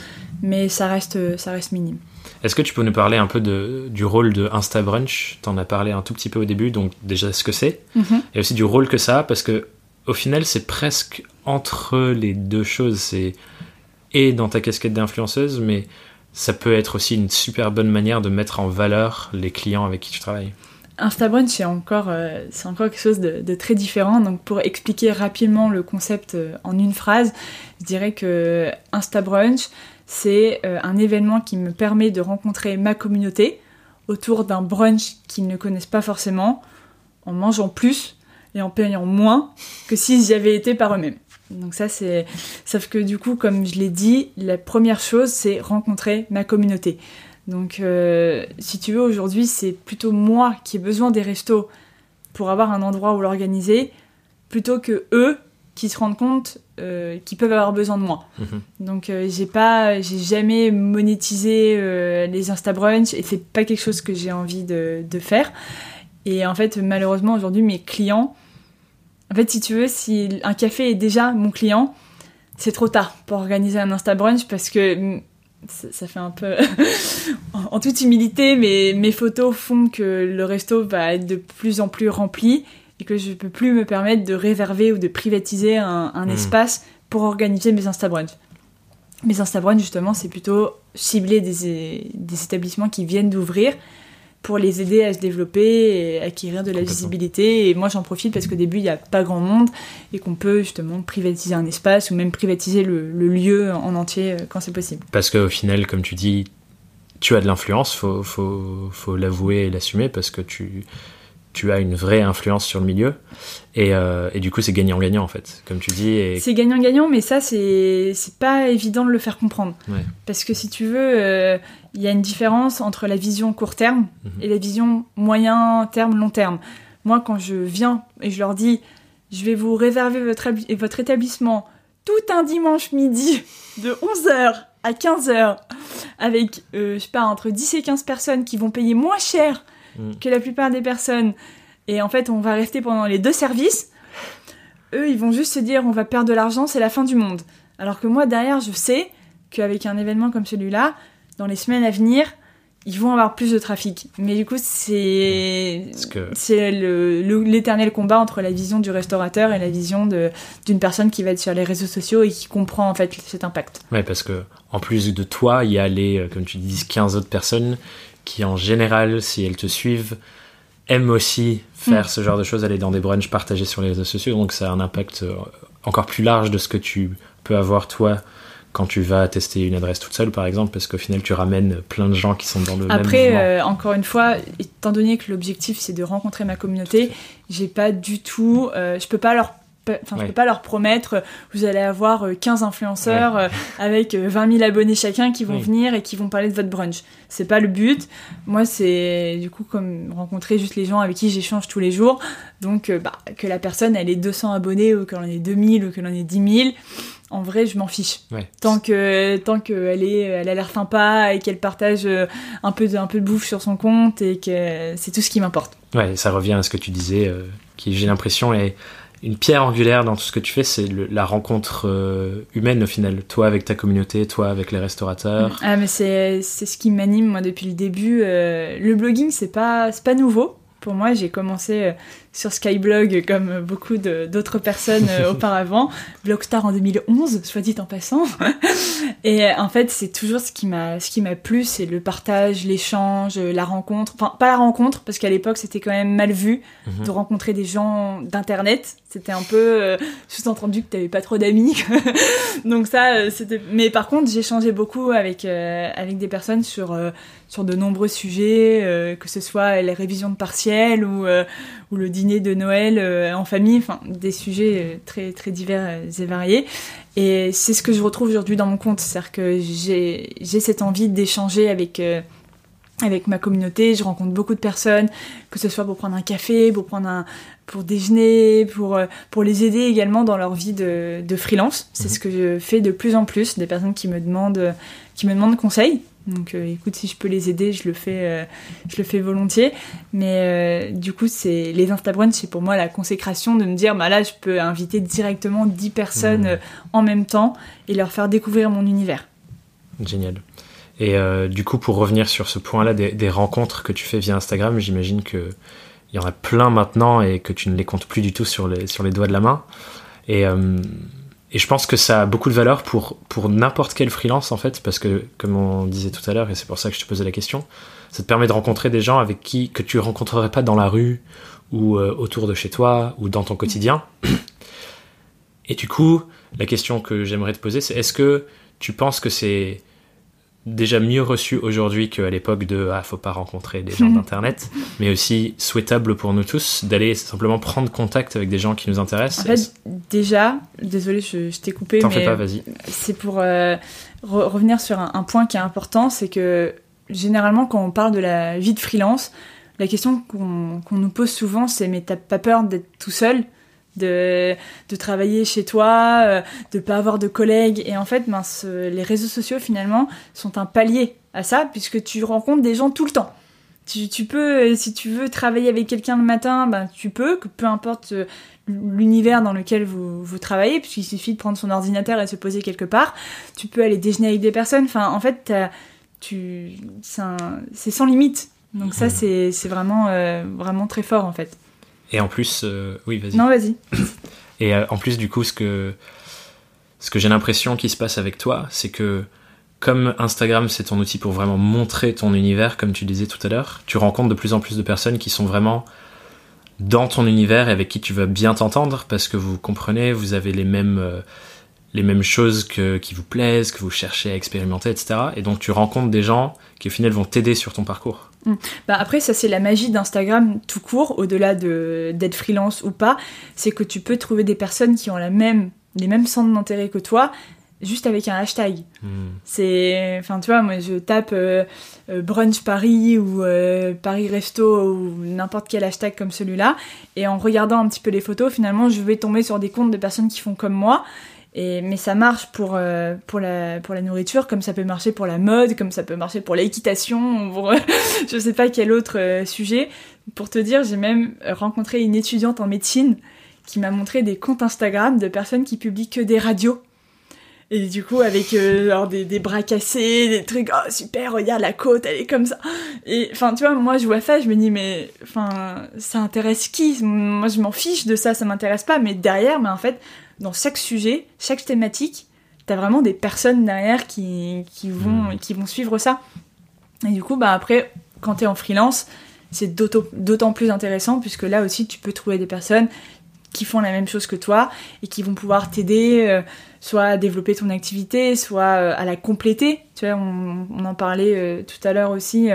mais ça reste, ça reste minime. Est-ce que tu peux nous parler un peu de, du rôle de Insta Brunch T'en as parlé un tout petit peu au début, donc déjà ce que c'est, Mhm. et aussi du rôle que ça a, parce que au final, c'est presque entre les deux choses. C'est et dans ta casquette d'influenceuse, mais ça peut être aussi une super bonne manière de mettre en valeur les clients avec qui tu travailles. Instabrunch, c'est encore, euh, c'est encore quelque chose de, très différent. Donc, pour expliquer rapidement le concept euh, en une phrase, je dirais que Instabrunch, c'est euh, un événement qui me permet de rencontrer ma communauté autour d'un brunch qu'ils ne connaissent pas forcément, en mangeant plus et en payant moins que s'ils y avaient été par eux-mêmes. Donc ça c'est sauf que du coup comme je l'ai dit, la première chose c'est rencontrer ma communauté. Donc euh, si tu veux aujourd'hui, c'est plutôt moi qui ai besoin des restos pour avoir un endroit où l'organiser plutôt que eux qui se rendent compte euh, qu'ils peuvent avoir besoin de moi. Mhm. Donc euh, j'ai pas j'ai jamais monétisé euh, les Insta brunch et c'est pas quelque chose que j'ai envie de, de faire. Et en fait malheureusement aujourd'hui mes clients en fait, si tu veux, si un café est déjà mon client, c'est trop tard pour organiser un Insta brunch parce que ça, ça fait un peu. en, toute humilité, mais mes photos font que le resto va être de plus en plus rempli et que je peux plus me permettre de réserver ou de privatiser un, un Mm. espace pour organiser mes Insta brunch. Mes Insta brunch, justement, c'est plutôt cibler des, des établissements qui viennent d'ouvrir pour les aider à se développer et acquérir de la visibilité. Et moi, j'en profite parce qu'au début, il n'y a pas grand monde et qu'on peut justement privatiser un espace ou même privatiser le, le lieu en entier euh, quand c'est possible. Parce qu'au final, comme tu dis, tu as de l'influence, faut, faut, faut l'avouer et l'assumer parce que tu, tu as une vraie influence sur le milieu. Et, euh, et du coup, c'est gagnant-gagnant en fait, comme tu dis. Et... C'est gagnant-gagnant, mais ça, c'est pas évident de le faire comprendre. Ouais. Parce que si tu veux, euh, il y a une différence entre la vision court terme Mhm. et la vision moyen terme, long terme. Moi, quand je viens et je leur dis, je vais vous réserver votre, votre établissement tout un dimanche midi de 11h à 15h avec, euh, je sais pas, entre 10 et 15 personnes qui vont payer moins cher Mhm. que la plupart des personnes. Et en fait, on va rester pendant les deux services. Eux, ils vont juste se dire, on va perdre de l'argent, c'est la fin du monde. Alors que moi, derrière, je sais qu'avec un événement comme celui-là, dans les semaines à venir, ils vont avoir plus de trafic. Mais du coup, c'est Parce que c'est l'éternel combat entre la vision du restaurateur et la vision d'une personne qui va être sur les réseaux sociaux et qui comprend en fait cet impact. Ouais, parce que en plus de toi, il y a les, euh, comme tu dis, 15 autres personnes qui, en général, si elles te suivent, aiment aussi faire Mm. ce genre de choses, aller dans des brunchs partagés sur les réseaux sociaux. Donc ça a un impact euh, encore plus large de ce que tu peux avoir toi quand tu vas tester une adresse toute seule, par exemple, parce qu'au final, tu ramènes plein de gens qui sont dans le Après, même euh, encore une fois, étant donné que l'objectif c'est de rencontrer ma communauté, j'ai pas du tout, euh, je peux pas leur Enfin, je Ouais. peux pas leur promettre, euh, vous allez avoir euh, 15 influenceurs euh, avec euh, 20 000 abonnés chacun qui vont Oui. venir et qui vont parler de votre brunch. C'est pas le but. Moi, c'est du coup comme rencontrer juste les gens avec qui j'échange tous les jours. Donc, euh, bah, que la personne elle ait 200 abonnés ou qu'elle en ait 2000 ou qu'elle en ait 10 000, en vrai, je m'en fiche. Ouais. Tant que tant qu'elle est, elle a l'air sympa et qu'elle partage euh, un peu de un peu de bouffe sur son compte et que c'est tout ce qui m'importe. Ouais, ça revient à ce que tu disais, euh, qui j'ai l'impression est une pierre angulaire dans tout ce que tu fais, c'est la rencontre euh, humaine au final. Toi avec ta communauté, toi avec les restaurateurs. Ah mais c'est ce qui m'anime moi depuis le début. Euh, le blogging c'est pas pas nouveau. Pour moi, j'ai commencé euh, sur Skyblog comme beaucoup d'autres personnes euh, auparavant. Blogstar en 2011, soit dit en passant. Et euh, en fait, c'est toujours ce qui m'a ce qui m'a plu, c'est le partage, l'échange, euh, la rencontre. Enfin, pas la rencontre parce qu'à l'époque, c'était quand même mal vu Mhm. de rencontrer des gens d'internet. C'était un peu euh, sous-entendu que t'avais pas trop d'amis. Donc ça, c'était. Mais par contre, j'ai changé beaucoup avec euh, avec des personnes sur euh, sur de nombreux sujets, que ce soit les révisions de partiels ou ou le dîner de Noël euh, en famille. Enfin, des sujets euh, très très divers euh, et variés. Et c'est ce que je retrouve aujourd'hui dans mon compte, c'est-à-dire que j'ai j'ai cette envie d'échanger avec avec ma communauté, je rencontre beaucoup de personnes, que ce soit pour prendre un café, pour prendre un, pour déjeuner, pour, pour les aider également dans leur vie de, de freelance. C'est Mhm. ce que je fais de plus en plus, des personnes qui me demandent, qui me demandent conseil. Donc, euh, écoute, si je peux les aider, je le fais, euh, je le fais volontiers. Mais euh, du coup, c'est les Instabrunch, c'est pour moi la consécration de me dire, bah là, je peux inviter directement 10 personnes euh, en même temps et leur faire découvrir mon univers. Génial. Et du coup, pour revenir sur ce point-là des, des rencontres que tu fais via Instagram, j'imagine que il y en a plein maintenant et que tu ne les comptes plus du tout sur les, sur les doigts de la main. Et, et je pense que ça a beaucoup de valeur pour, pour n'importe quel freelance en fait, parce que comme on disait tout à l'heure, et c'est pour ça que je te posais la question, ça te permet de rencontrer des gens avec qui que tu rencontrerais pas dans la rue ou euh, autour de chez toi ou dans ton quotidien. Et du coup, la question que j'aimerais te poser, c'est est-ce que tu penses que c'est déjà mieux reçu aujourd'hui qu'à l'époque de ah faut pas rencontrer des gens d'internet, mais aussi souhaitable pour nous tous d'aller simplement prendre contact avec des gens qui nous intéressent. En fait, déjà, désolé, je, je t'ai coupé, T'en mais fais pas, vas-y. c'est pour euh, re- revenir sur un, un point qui est important, c'est que généralement quand on parle de la vie de freelance, la question qu'on qu'on nous pose souvent, c'est mais t'as pas peur d'être tout seul? De, de travailler chez toi, euh, de pas avoir de collègues. Et en fait, ben, ce- les réseaux sociaux, finalement, sont un palier à ça, puisque tu rencontres des gens tout le temps. Tu, tu peux, euh, si tu veux travailler avec quelqu'un le matin, ben, tu peux, que peu importe euh, l'univers dans lequel vous, vous travaillez, puisqu'il suffit de prendre son ordinateur et de se poser quelque part. Tu peux aller déjeuner avec des personnes. Enfin, en fait, tu, c'est sans limite. Donc ça, c'est c'est vraiment, euh, vraiment très fort, en fait. Et en plus, euh, oui, vas-y. Non, vas-y. Et euh, en plus, du coup, ce que, ce que j'ai l'impression qui se passe avec toi, c'est que comme Instagram, c'est ton outil pour vraiment montrer ton univers, comme tu disais tout à l'heure, tu rencontres de plus en plus de personnes qui sont vraiment dans ton univers et avec qui tu vas bien t'entendre parce que vous comprenez, vous avez les mêmes, euh, les mêmes choses que, qui vous plaisent, que vous cherchez à expérimenter, etc. Et donc tu rencontres des gens qui au final vont t'aider sur ton parcours. Bah après, ça c'est la magie d'Instagram tout court, au-delà de d'être freelance ou pas, c'est que tu peux trouver des personnes qui ont la même, les mêmes centres d'intérêt que toi, juste avec un hashtag. Hmm. C'est, enfin tu vois, moi je tape euh, euh, brunch Paris ou euh, Paris resto ou n'importe quel hashtag comme celui-là, et en regardant un petit peu les photos, finalement je vais tomber sur des comptes de personnes qui font comme moi. Et, mais ça marche pour, euh, pour, la, pour la nourriture, comme ça peut marcher pour la mode, comme ça peut marcher pour l'équitation, pour je sais pas quel autre euh, sujet. Pour te dire, j'ai même rencontré une étudiante en médecine qui m'a montré des comptes Instagram de personnes qui publient que des radios. Et du coup, avec euh, des, des bras cassés, des trucs, oh super, regarde la côte, elle est comme ça. Et enfin, tu vois, moi je vois ça, je me dis, mais enfin, ça intéresse qui? Moi je m'en fiche de ça, ça m'intéresse pas. Mais derrière, mais en fait, dans chaque sujet, chaque thématique, t'as vraiment des personnes derrière qui, qui, vont, Mhm. qui vont suivre ça. Et du coup, bah après, quand t'es en freelance, c'est d'autant plus intéressant puisque là aussi, tu peux trouver des personnes qui font la même chose que toi et qui vont pouvoir t'aider euh, soit à développer ton activité, soit euh, à la compléter. Tu vois, on, on en parlait euh, tout à l'heure aussi.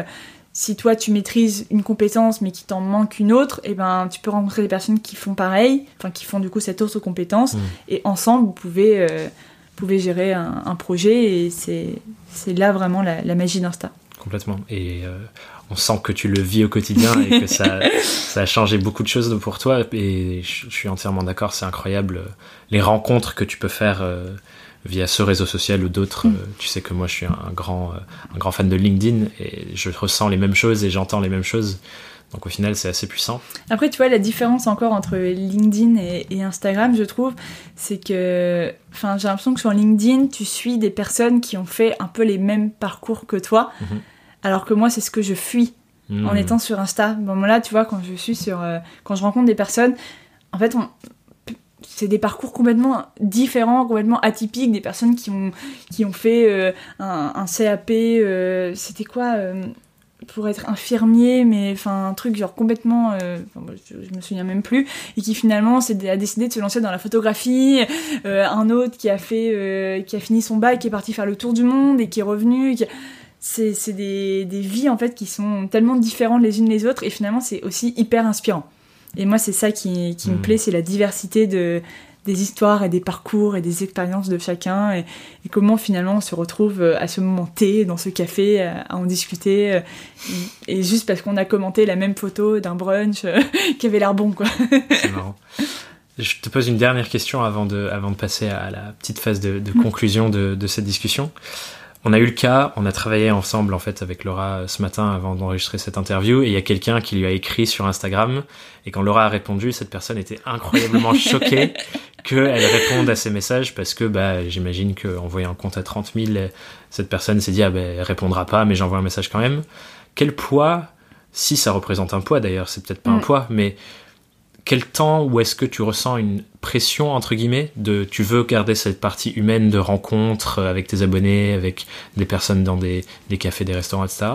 Si toi tu maîtrises une compétence mais qu'il t'en manque une autre, et ben tu peux rencontrer des personnes qui font pareil, enfin qui font du coup cette autre compétence, Mm. et ensemble vous pouvez, euh, vous pouvez gérer un, un projet et c'est là vraiment la, la magie d'Insta. Complètement. Et euh, on sent que tu le vis au quotidien et que ça, ça a changé beaucoup de choses pour toi. Et je, je suis entièrement d'accord, c'est incroyable. euh, Les rencontres que tu peux faire euh, via ce réseau social ou d'autres. Mm. euh, tu sais que moi, je suis un, grand, euh, un grand fan de LinkedIn et je ressens les mêmes choses et j'entends les mêmes choses. Donc au final, c'est assez puissant. Après, tu vois, la différence encore entre LinkedIn et, et Instagram, je trouve, c'est que, enfin, j'ai l'impression que sur LinkedIn, tu suis des personnes qui ont fait un peu les mêmes parcours que toi, Mhm. alors que moi, c'est ce que je fuis en Mm. étant sur Insta. Bon, moi, là, tu vois, quand je suis sur, euh, quand je rencontre des personnes, en fait, on- c'est des parcours complètement différents, complètement atypiques, des personnes qui ont, qui ont fait euh, un, CAP, euh, c'était quoi euh, pour être infirmier, mais enfin un truc genre complètement, je, je me souviens même plus, et qui finalement a décidé de se lancer dans la photographie. Un autre qui a fait, qui a fini son bac, qui est parti faire le tour du monde et qui est revenu. c'est des, des vies en fait qui sont tellement différentes les unes les autres, et finalement c'est aussi hyper inspirant. Et moi c'est ça qui, qui me Mhm. plaît, c'est la diversité de des histoires et des parcours et des expériences de chacun et, et comment finalement on se retrouve euh, à ce moment T dans ce café euh, à en discuter euh, et et juste parce qu'on a commenté la même photo d'un brunch qui avait l'air bon quoi. C'est marrant. Je te pose une dernière question avant de, avant de passer à la petite phase de, de Mm. conclusion de, de cette discussion. On a eu le cas, on a travaillé ensemble en fait avec Laura ce matin avant d'enregistrer cette interview et il y a quelqu'un qui lui a écrit sur Instagram et quand Laura a répondu, cette personne était incroyablement choquée qu'elle réponde à ces messages parce que bah, j'imagine qu'envoyer un compte à 30 000, cette personne s'est dit ah ben elle répondra pas, mais j'envoie un message quand même. Quel poids, si ça représente un poids d'ailleurs, c'est peut-être pas un poids, mais quel temps où est-ce que tu ressens une pression entre guillemets de tu veux garder cette partie humaine de rencontre avec tes abonnés, avec des personnes dans des, cafés, des restaurants, etc.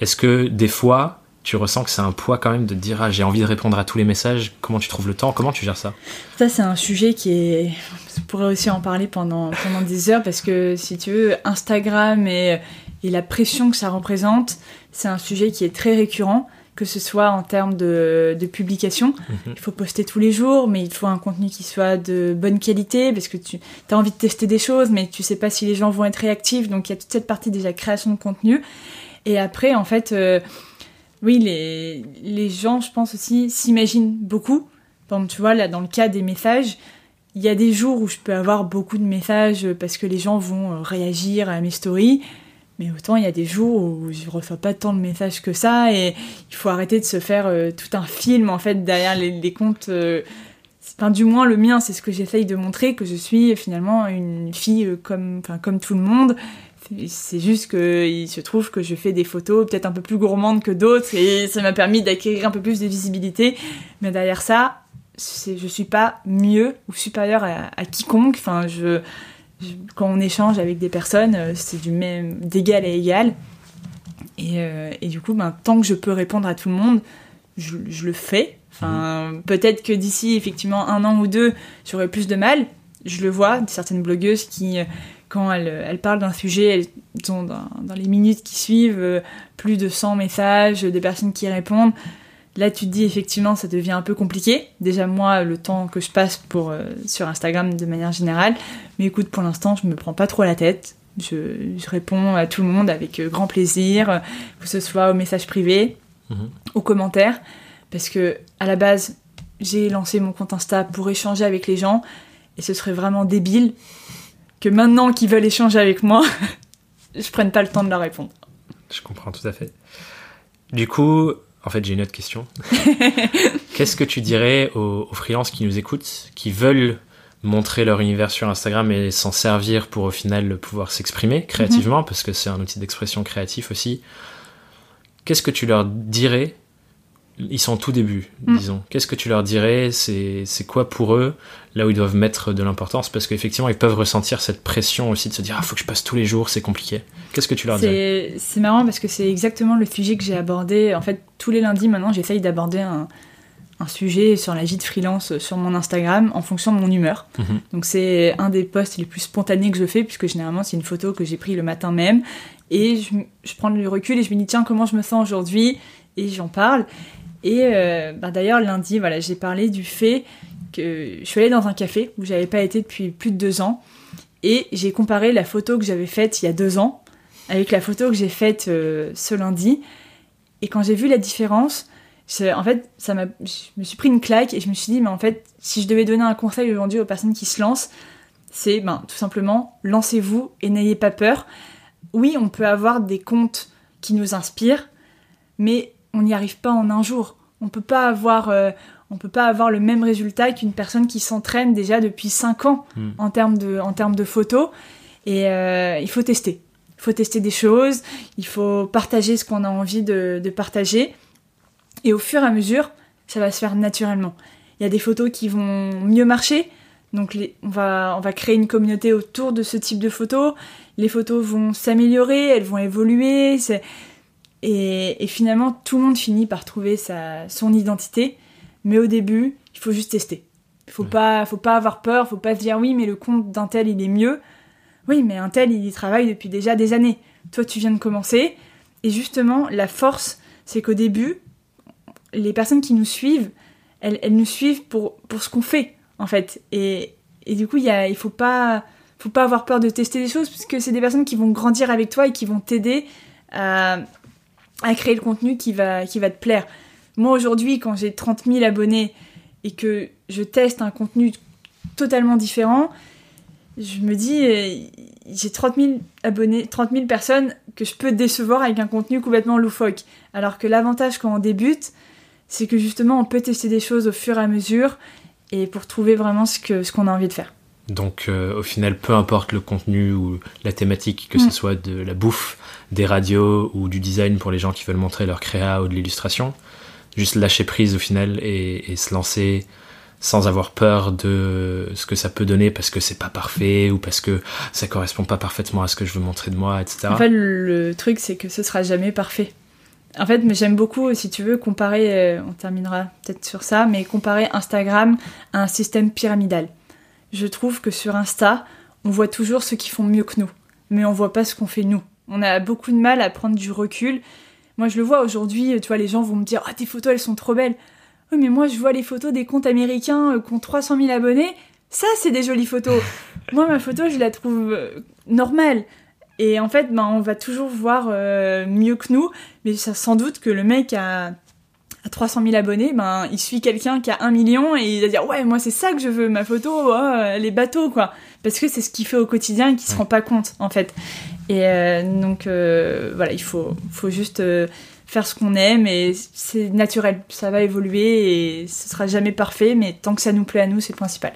Est-ce que des fois tu ressens que c'est un poids quand même de dire ah, j'ai envie de répondre à tous les messages Comment tu trouves le temps Comment tu gères ça? Ça, c'est un sujet qui est. On pourrait aussi en parler pendant, pendant des heures parce que si tu veux, Instagram et, et la pression que ça représente, c'est un sujet qui est très récurrent que ce soit en termes de, de publication. Mhm. Il faut poster tous les jours, mais il faut un contenu qui soit de bonne qualité parce que tu as envie de tester des choses, mais tu sais pas si les gens vont être réactifs. Donc il y a toute cette partie déjà création de contenu. Et après, en fait, euh, oui, les, les gens, je pense aussi, s'imaginent beaucoup. Bon, tu vois, là, dans le cas des messages, il y a des jours où je peux avoir beaucoup de messages parce que les gens vont euh, réagir à mes stories. Mais autant il y a des jours où je reçois pas tant de messages que ça et il faut arrêter de se faire euh, tout un film en fait derrière les, comptes. Euh, enfin, du moins le mien, c'est ce que j'essaye de montrer que je suis finalement une fille euh, comme, enfin, comme tout le monde. C'est juste qu'il se trouve que je fais des photos peut-être un peu plus gourmandes que d'autres et ça m'a permis d'acquérir un peu plus de visibilité. Mais derrière ça, je suis pas mieux ou supérieure à, à quiconque. Enfin, je quand on échange avec des personnes, euh, c'est du même d'égal à égal. Et, euh, et, du coup, ben, tant que je peux répondre à tout le monde, je, je le fais. Enfin, mhm. Peut-être que d'ici effectivement un an ou deux, j'aurai plus de mal. Je le vois, certaines blogueuses qui, euh, quand elles, elles parlent d'un sujet, elles ont dans, dans, les minutes qui suivent plus de 100 messages, des personnes qui répondent. Là, tu te dis effectivement, ça devient un peu compliqué. Déjà, moi, le temps que je passe pour, euh, sur Instagram de manière générale. Mais écoute, pour l'instant, je me prends pas trop la tête. Je, réponds à tout le monde avec euh, grand plaisir, que ce soit aux messages privés, mhm. aux commentaires. Parce que, à la base, j'ai lancé mon compte Insta pour échanger avec les gens. Et ce serait vraiment débile que maintenant qu'ils veulent échanger avec moi, je prenne pas le temps de leur répondre. Je comprends tout à fait. Du coup, en fait, j'ai une autre question. Qu'est-ce que tu dirais aux, aux freelances qui nous écoutent, qui veulent montrer leur univers sur Instagram et s'en servir pour au final pouvoir s'exprimer créativement, mhm. parce que c'est un outil d'expression créatif aussi. Qu'est-ce que tu leur dirais ils sont au tout début, mm. disons. Qu'est-ce que tu leur dirais? C'est quoi pour eux là où ils doivent mettre de l'importance? Parce qu'effectivement, ils peuvent ressentir cette pression aussi de se dire Ah, faut que je passe tous les jours, c'est compliqué. Qu'est-ce que tu leur dirais? C'est marrant parce que c'est exactement le sujet que j'ai abordé. En fait, tous les lundis maintenant, j'essaye d'aborder un, un, sujet sur la vie de freelance sur mon Instagram en fonction de mon humeur. Mm-hmm. Donc, c'est un des posts les plus spontanés que je fais, puisque généralement, c'est une photo que j'ai prise le matin même. Et je, je prends le recul et je me dis Tiens, comment je me sens aujourd'hui? Et j'en parle. Et euh, bah, d'ailleurs, lundi, voilà, j'ai parlé du fait que je suis allée dans un café où j'avais pas été depuis plus de deux ans. Et j'ai comparé la photo que j'avais faite il y a deux ans avec la photo que j'ai faite euh, ce lundi. Et quand j'ai vu la différence, en fait, ça m'a, je me suis pris une claque et je me suis dit, mais en fait, si je devais donner un conseil aujourd'hui aux personnes qui se lancent, c'est ben, tout simplement, lancez-vous et n'ayez pas peur. Oui, on peut avoir des comptes qui nous inspirent, mais on n'y arrive pas en un jour. On peut pas avoir, euh, on peut pas avoir le même résultat qu'une personne qui s'entraîne déjà depuis 5 ans hmm. en termes de, en termes de photos. Et euh, il faut tester. Il faut tester des choses. Il faut partager ce qu'on a envie de, partager. Et au fur et à mesure, ça va se faire naturellement. Il y a des photos qui vont mieux marcher. Donc on, va, on va créer une communauté autour de ce type de photos. Les photos vont s'améliorer, elles vont évoluer. Et, finalement, tout le monde finit par trouver sa, son identité. Mais au début, il faut juste tester. Il faut, pas, faut pas avoir peur, faut pas se dire oui, mais le compte d'un tel, il est mieux. Oui, mais un tel, il y travaille depuis déjà des années. Toi, tu viens de commencer. Et justement, la force, c'est qu'au début, les personnes qui nous suivent, elles, elles nous suivent pour, pour ce qu'on fait, en fait. Et, et du coup, il il faut pas, faut pas avoir peur de tester des choses, puisque c'est des personnes qui vont grandir avec toi et qui vont t'aider à, à créer le contenu qui va, qui va te plaire. Moi aujourd'hui, quand j'ai 30 000 abonnés et que je teste un contenu totalement différent, je me dis, euh, j'ai 30 000 abonnés, 30 000 personnes que je peux décevoir avec un contenu complètement loufoque. Alors que l'avantage quand on débute, c'est que justement on peut tester des choses au fur et à mesure et pour trouver vraiment ce qu'on ce qu'on a envie de faire. Donc euh, au final, peu importe le contenu ou la thématique, que ce Mm. soit de la bouffe, des radios ou du design pour les gens qui veulent montrer leur créa ou de l'illustration, juste lâcher prise au final et, et se lancer sans avoir peur de ce que ça peut donner parce que c'est pas parfait ou parce que ça correspond pas parfaitement à ce que je veux montrer de moi, etc. En fait, le truc, c'est que ce sera jamais parfait. En fait, mais j'aime beaucoup, si tu veux, comparer, euh, on terminera peut-être sur ça, mais comparer Instagram à un système pyramidal. Je trouve que sur Insta, on voit toujours ceux qui font mieux que nous, mais on voit pas ce qu'on fait nous. On a beaucoup de mal à prendre du recul. Moi, je le vois aujourd'hui, tu vois, les gens vont me dire Ah, tes photos, elles sont trop belles. Oui, mais moi, je vois les photos des comptes américains euh, qui ont 300 000 abonnés. Ça, c'est des jolies photos. moi, ma photo, je la trouve euh, normale. Et en fait, ben, on va toujours voir euh, mieux que nous, mais ça, sans doute que le mec a, a 300 000 abonnés, ben, il suit quelqu'un qui a 1 million et il va dire Ouais, moi, c'est ça que je veux, ma photo, oh, les bateaux, quoi. Parce que c'est ce qu'il fait au quotidien et qu'il se Ouais. rend pas compte, en fait. Et euh, donc, euh, voilà, il faut, faut juste euh, faire ce qu'on aime et c'est naturel. Ça va évoluer et ce sera jamais parfait, mais tant que ça nous plaît à nous, c'est le principal.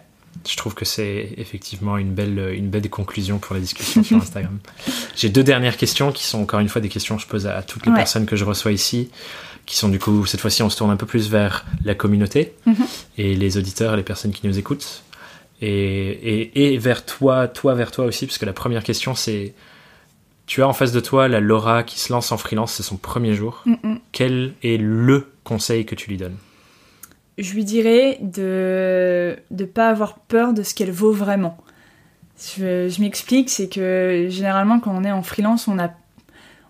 Je trouve que c'est effectivement une belle, une belle conclusion pour la discussion sur Instagram. J'ai deux dernières questions qui sont encore une fois des questions que je pose à, à toutes les Ouais. personnes que je reçois ici, qui sont du coup, cette fois-ci, on se tourne un peu plus vers la communauté Mhm. et les auditeurs, les personnes qui nous écoutent. Et, et, et vers toi, toi vers toi aussi, parce que la première question c'est tu as en face de toi la Laura qui se lance en freelance, c'est son premier jour. Mm, mm. Quel est le conseil que tu lui donnes? Je lui dirais de ne pas avoir peur de ce qu'elle vaut vraiment. Je, je m'explique, c'est que généralement quand on est en freelance, on a,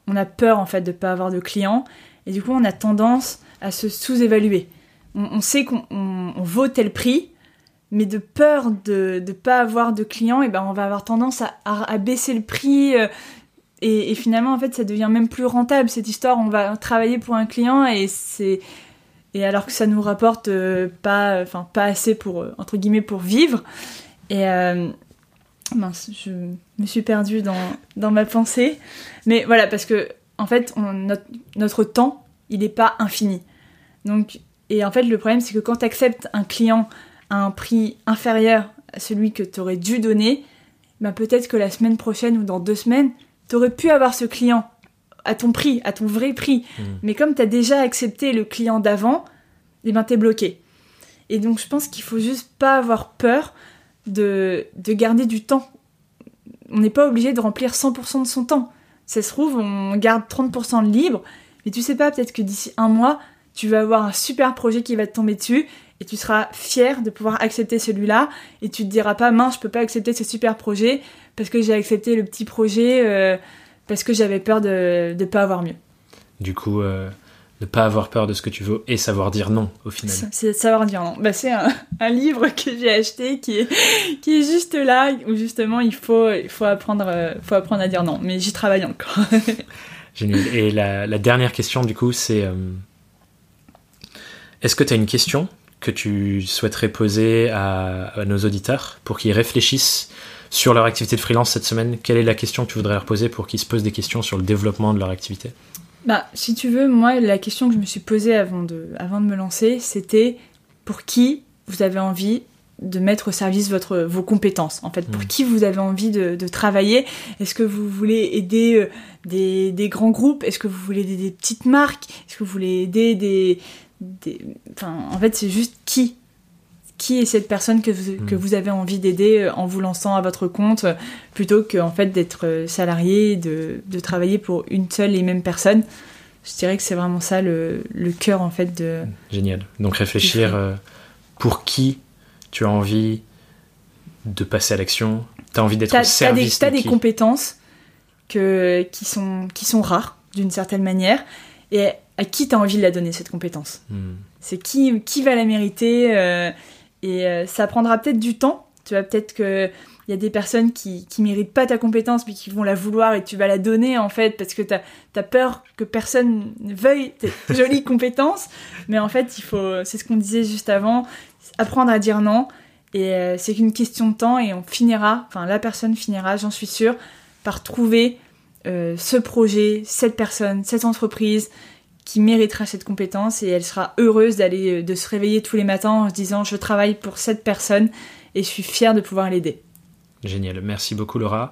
on a peur en fait de pas avoir de clients et du coup on a tendance à se sous-évaluer. On, sait qu'on on- on vaut tel prix, mais de peur de ne pas avoir de clients, et ben on va avoir tendance à, à- baisser le prix. euh, et, finalement, en fait, ça devient même plus rentable cette histoire. On va travailler pour un client et c'est et alors que ça nous rapporte euh, pas, enfin pas assez pour euh, entre guillemets pour vivre. Et euh, je me suis perdue dans, dans ma pensée. Mais voilà, parce que en fait, on- notre, notre temps, il n'est pas infini. Donc, et en fait, le problème, c'est que quand tu acceptes un client à un prix inférieur à celui que tu aurais dû donner, bah peut-être que la semaine prochaine ou dans deux semaines, tu aurais pu avoir ce client à ton prix, à ton vrai prix. Mhm. Mais comme tu as déjà accepté le client d'avant, eh ben t'es bloqué. Et donc je pense qu'il faut juste pas avoir peur de, de garder du temps. On n'est pas obligé de remplir 100% de son temps. Ça se trouve, on garde 30% de libre, mais tu sais pas, peut-être que d'ici un mois, tu vas avoir un super projet qui va te tomber dessus et tu seras fier de pouvoir accepter celui-là et tu te diras pas mince, je peux pas accepter ce super projet parce que j'ai accepté le petit projet euh, parce que j'avais peur de ne pas avoir mieux. Du coup, euh, ne pas avoir peur de ce que tu veux et savoir dire non au final. C'est- savoir dire non. Bah, c'est un, un livre que j'ai acheté qui est, qui est juste là, où justement il faut, il faut, apprendre, euh, faut apprendre à dire non. Mais j'y travaille encore. Génial. Et la, la dernière question, du coup, c'est euh, est-ce que tu as une question que tu souhaiterais poser à, à nos auditeurs pour qu'ils réfléchissent sur leur activité de freelance cette semaine? Quelle est la question que tu voudrais leur poser pour qu'ils se posent des questions sur le développement de leur activité? Bah, si tu veux, moi, la question que je me suis posée avant de, avant de me lancer, c'était pour qui vous avez envie de mettre au service votre, vos compétences, en fait, pour Mm. qui vous avez envie de, de travailler? Est-ce que vous voulez aider euh, des, des grands groupes? Est-ce que vous voulez aider des petites marques? Est-ce que vous voulez aider des... des... Enfin, en fait, c'est juste qui? Qui est cette personne que vous, Mm. que vous avez envie d'aider euh, en vous lançant à votre compte euh, plutôt que en fait d'être euh, salarié, de, de travailler pour une seule et même personne. Je dirais que c'est vraiment ça le, le cœur en fait de. Génial. Donc réfléchir euh, pour qui tu as envie de passer à l'action, tu as envie d'être au service t'as de des compétences que, qui, sont, qui sont rares d'une certaine manière et à qui t'as envie de la donner cette compétence? Hmm. C'est qui, qui va la mériter euh, et euh, ça prendra peut-être du temps. Tu vois, peut-être que il y a des personnes qui, qui méritent pas ta compétence mais qui vont la vouloir et tu vas la donner en fait parce que t'as as peur que personne ne veuille tes jolies compétences. Mais en fait, il faut, c'est ce qu'on disait juste avant, apprendre à dire non. Et euh, c'est qu'une question de temps et on finira, enfin la personne finira, j'en suis sûre, par trouver euh, ce projet, cette personne, cette entreprise qui méritera cette compétence et elle sera heureuse d'aller de se réveiller tous les matins en se disant je travaille pour cette personne et je suis fière de pouvoir l'aider. Génial, merci beaucoup Laura.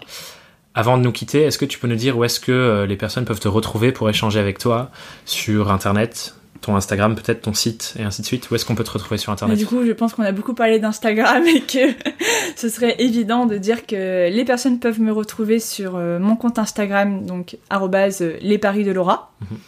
Avant de nous quitter, est-ce que tu peux nous dire où est-ce que euh, les personnes peuvent te retrouver pour échanger avec toi sur Internet, ton Instagram, peut-être ton site et ainsi de suite? Où est-ce qu'on peut te retrouver sur Internet? Du coup, je pense qu'on a beaucoup parlé d'Instagram et que ce serait évident de dire que les personnes peuvent me retrouver sur euh, mon compte Instagram, donc les paris de Laura. Mhm.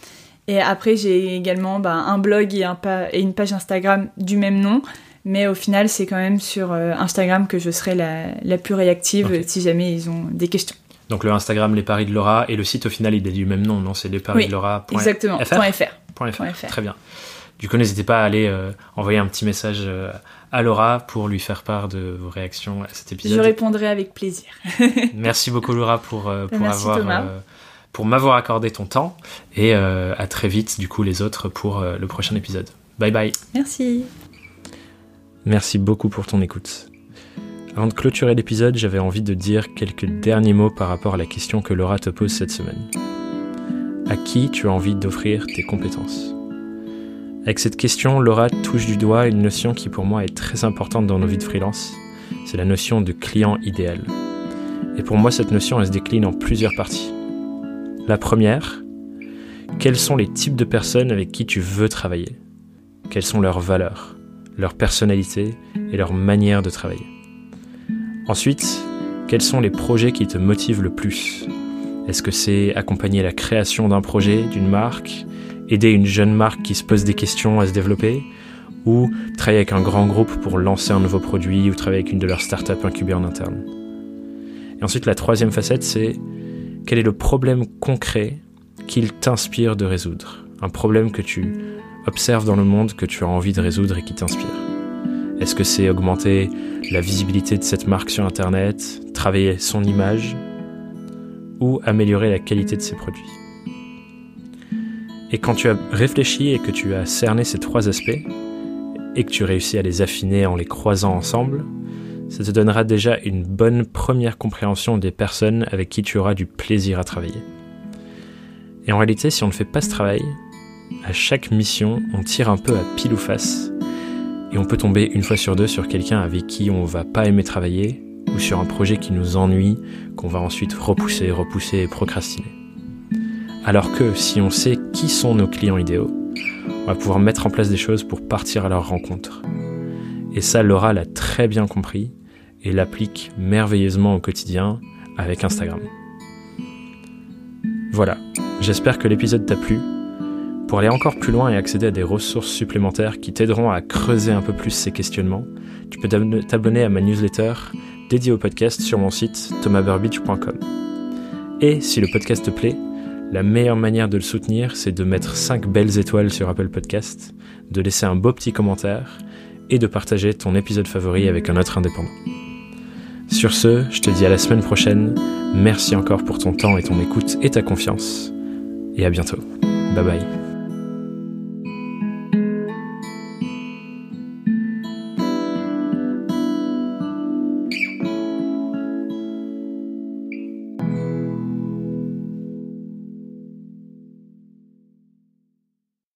Et après, j'ai également bah, un blog et, un et une page Instagram du même nom. Mais au final, c'est quand même sur euh, Instagram que je serai la, plus réactive si jamais ils ont des questions. Donc le Instagram Les Paris de Laura et le site au final il est du même nom, non? C'est lesparis de Laura. Exactement. .fr. Très bien. Du coup, n'hésitez pas à aller euh, envoyer un petit message euh, à Laura pour lui faire part de vos réactions à cet épisode. Je répondrai avec plaisir. Merci beaucoup Laura pour, pour avoir pour m'avoir accordé ton temps et à très vite du coup les autres pour le prochain épisode. Bye bye. Merci. Merci beaucoup pour ton écoute. Avant de clôturer l'épisode, j'avais envie de dire quelques derniers mots par rapport à la question que Laura te pose cette semaine. À qui tu as envie d'offrir tes compétences? Avec cette question, Laura touche du doigt une notion qui pour moi est très importante dans nos vies de freelance. C'est la notion de client idéal. Et pour moi, cette notion, elle se décline en plusieurs parties. La première, quels sont les types de personnes avec qui tu veux travailler? Quelles sont leurs valeurs, leur personnalité et leur manière de travailler? Ensuite, quels sont les projets qui te motivent le plus? Est-ce que c'est accompagner la création d'un projet, d'une marque, aider une jeune marque qui se pose des questions à se développer, ou travailler avec un grand groupe pour lancer un nouveau produit, ou travailler avec une de leurs startups incubées en interne? Et ensuite, la troisième facette, c'est quel est le problème concret qu'il t'inspire de résoudre? Un problème que tu observes dans le monde, que tu as envie de résoudre et qui t'inspire. Est-ce que c'est augmenter la visibilité de cette marque sur Internet, travailler son image ou améliorer la qualité de ses produits? Et quand tu as réfléchi et que tu as cerné ces trois aspects, et que tu réussis à les affiner en les croisant ensemble, ça te donnera déjà une bonne première compréhension des personnes avec qui tu auras du plaisir à travailler. Et en réalité, si on ne fait pas ce travail, à chaque mission, on tire un peu à pile ou face et on peut tomber une fois sur deux sur quelqu'un avec qui on va pas aimer travailler ou sur un projet qui nous ennuie, qu'on va ensuite repousser, repousser et procrastiner. Alors que si on sait qui sont nos clients idéaux, on va pouvoir mettre en place des choses pour partir à leur rencontre. Et ça, Laura l'a très bien compris et l'applique merveilleusement au quotidien avec Instagram. Voilà, j'espère que l'épisode t'a plu pour aller encore plus loin et accéder à des ressources supplémentaires qui t'aideront à creuser un peu plus ces questionnements, tu peux t'abonner à ma newsletter dédiée au podcast sur mon site thomasburbidge.com. Et si le podcast te plaît, la meilleure manière de le soutenir, c'est de mettre 5 belles étoiles sur Apple Podcast, de laisser un beau petit commentaire et de partager ton épisode favori avec un autre indépendant. Sur ce, je te dis à la semaine prochaine. Merci encore pour ton temps et ton écoute et ta confiance. Et à bientôt. Bye bye.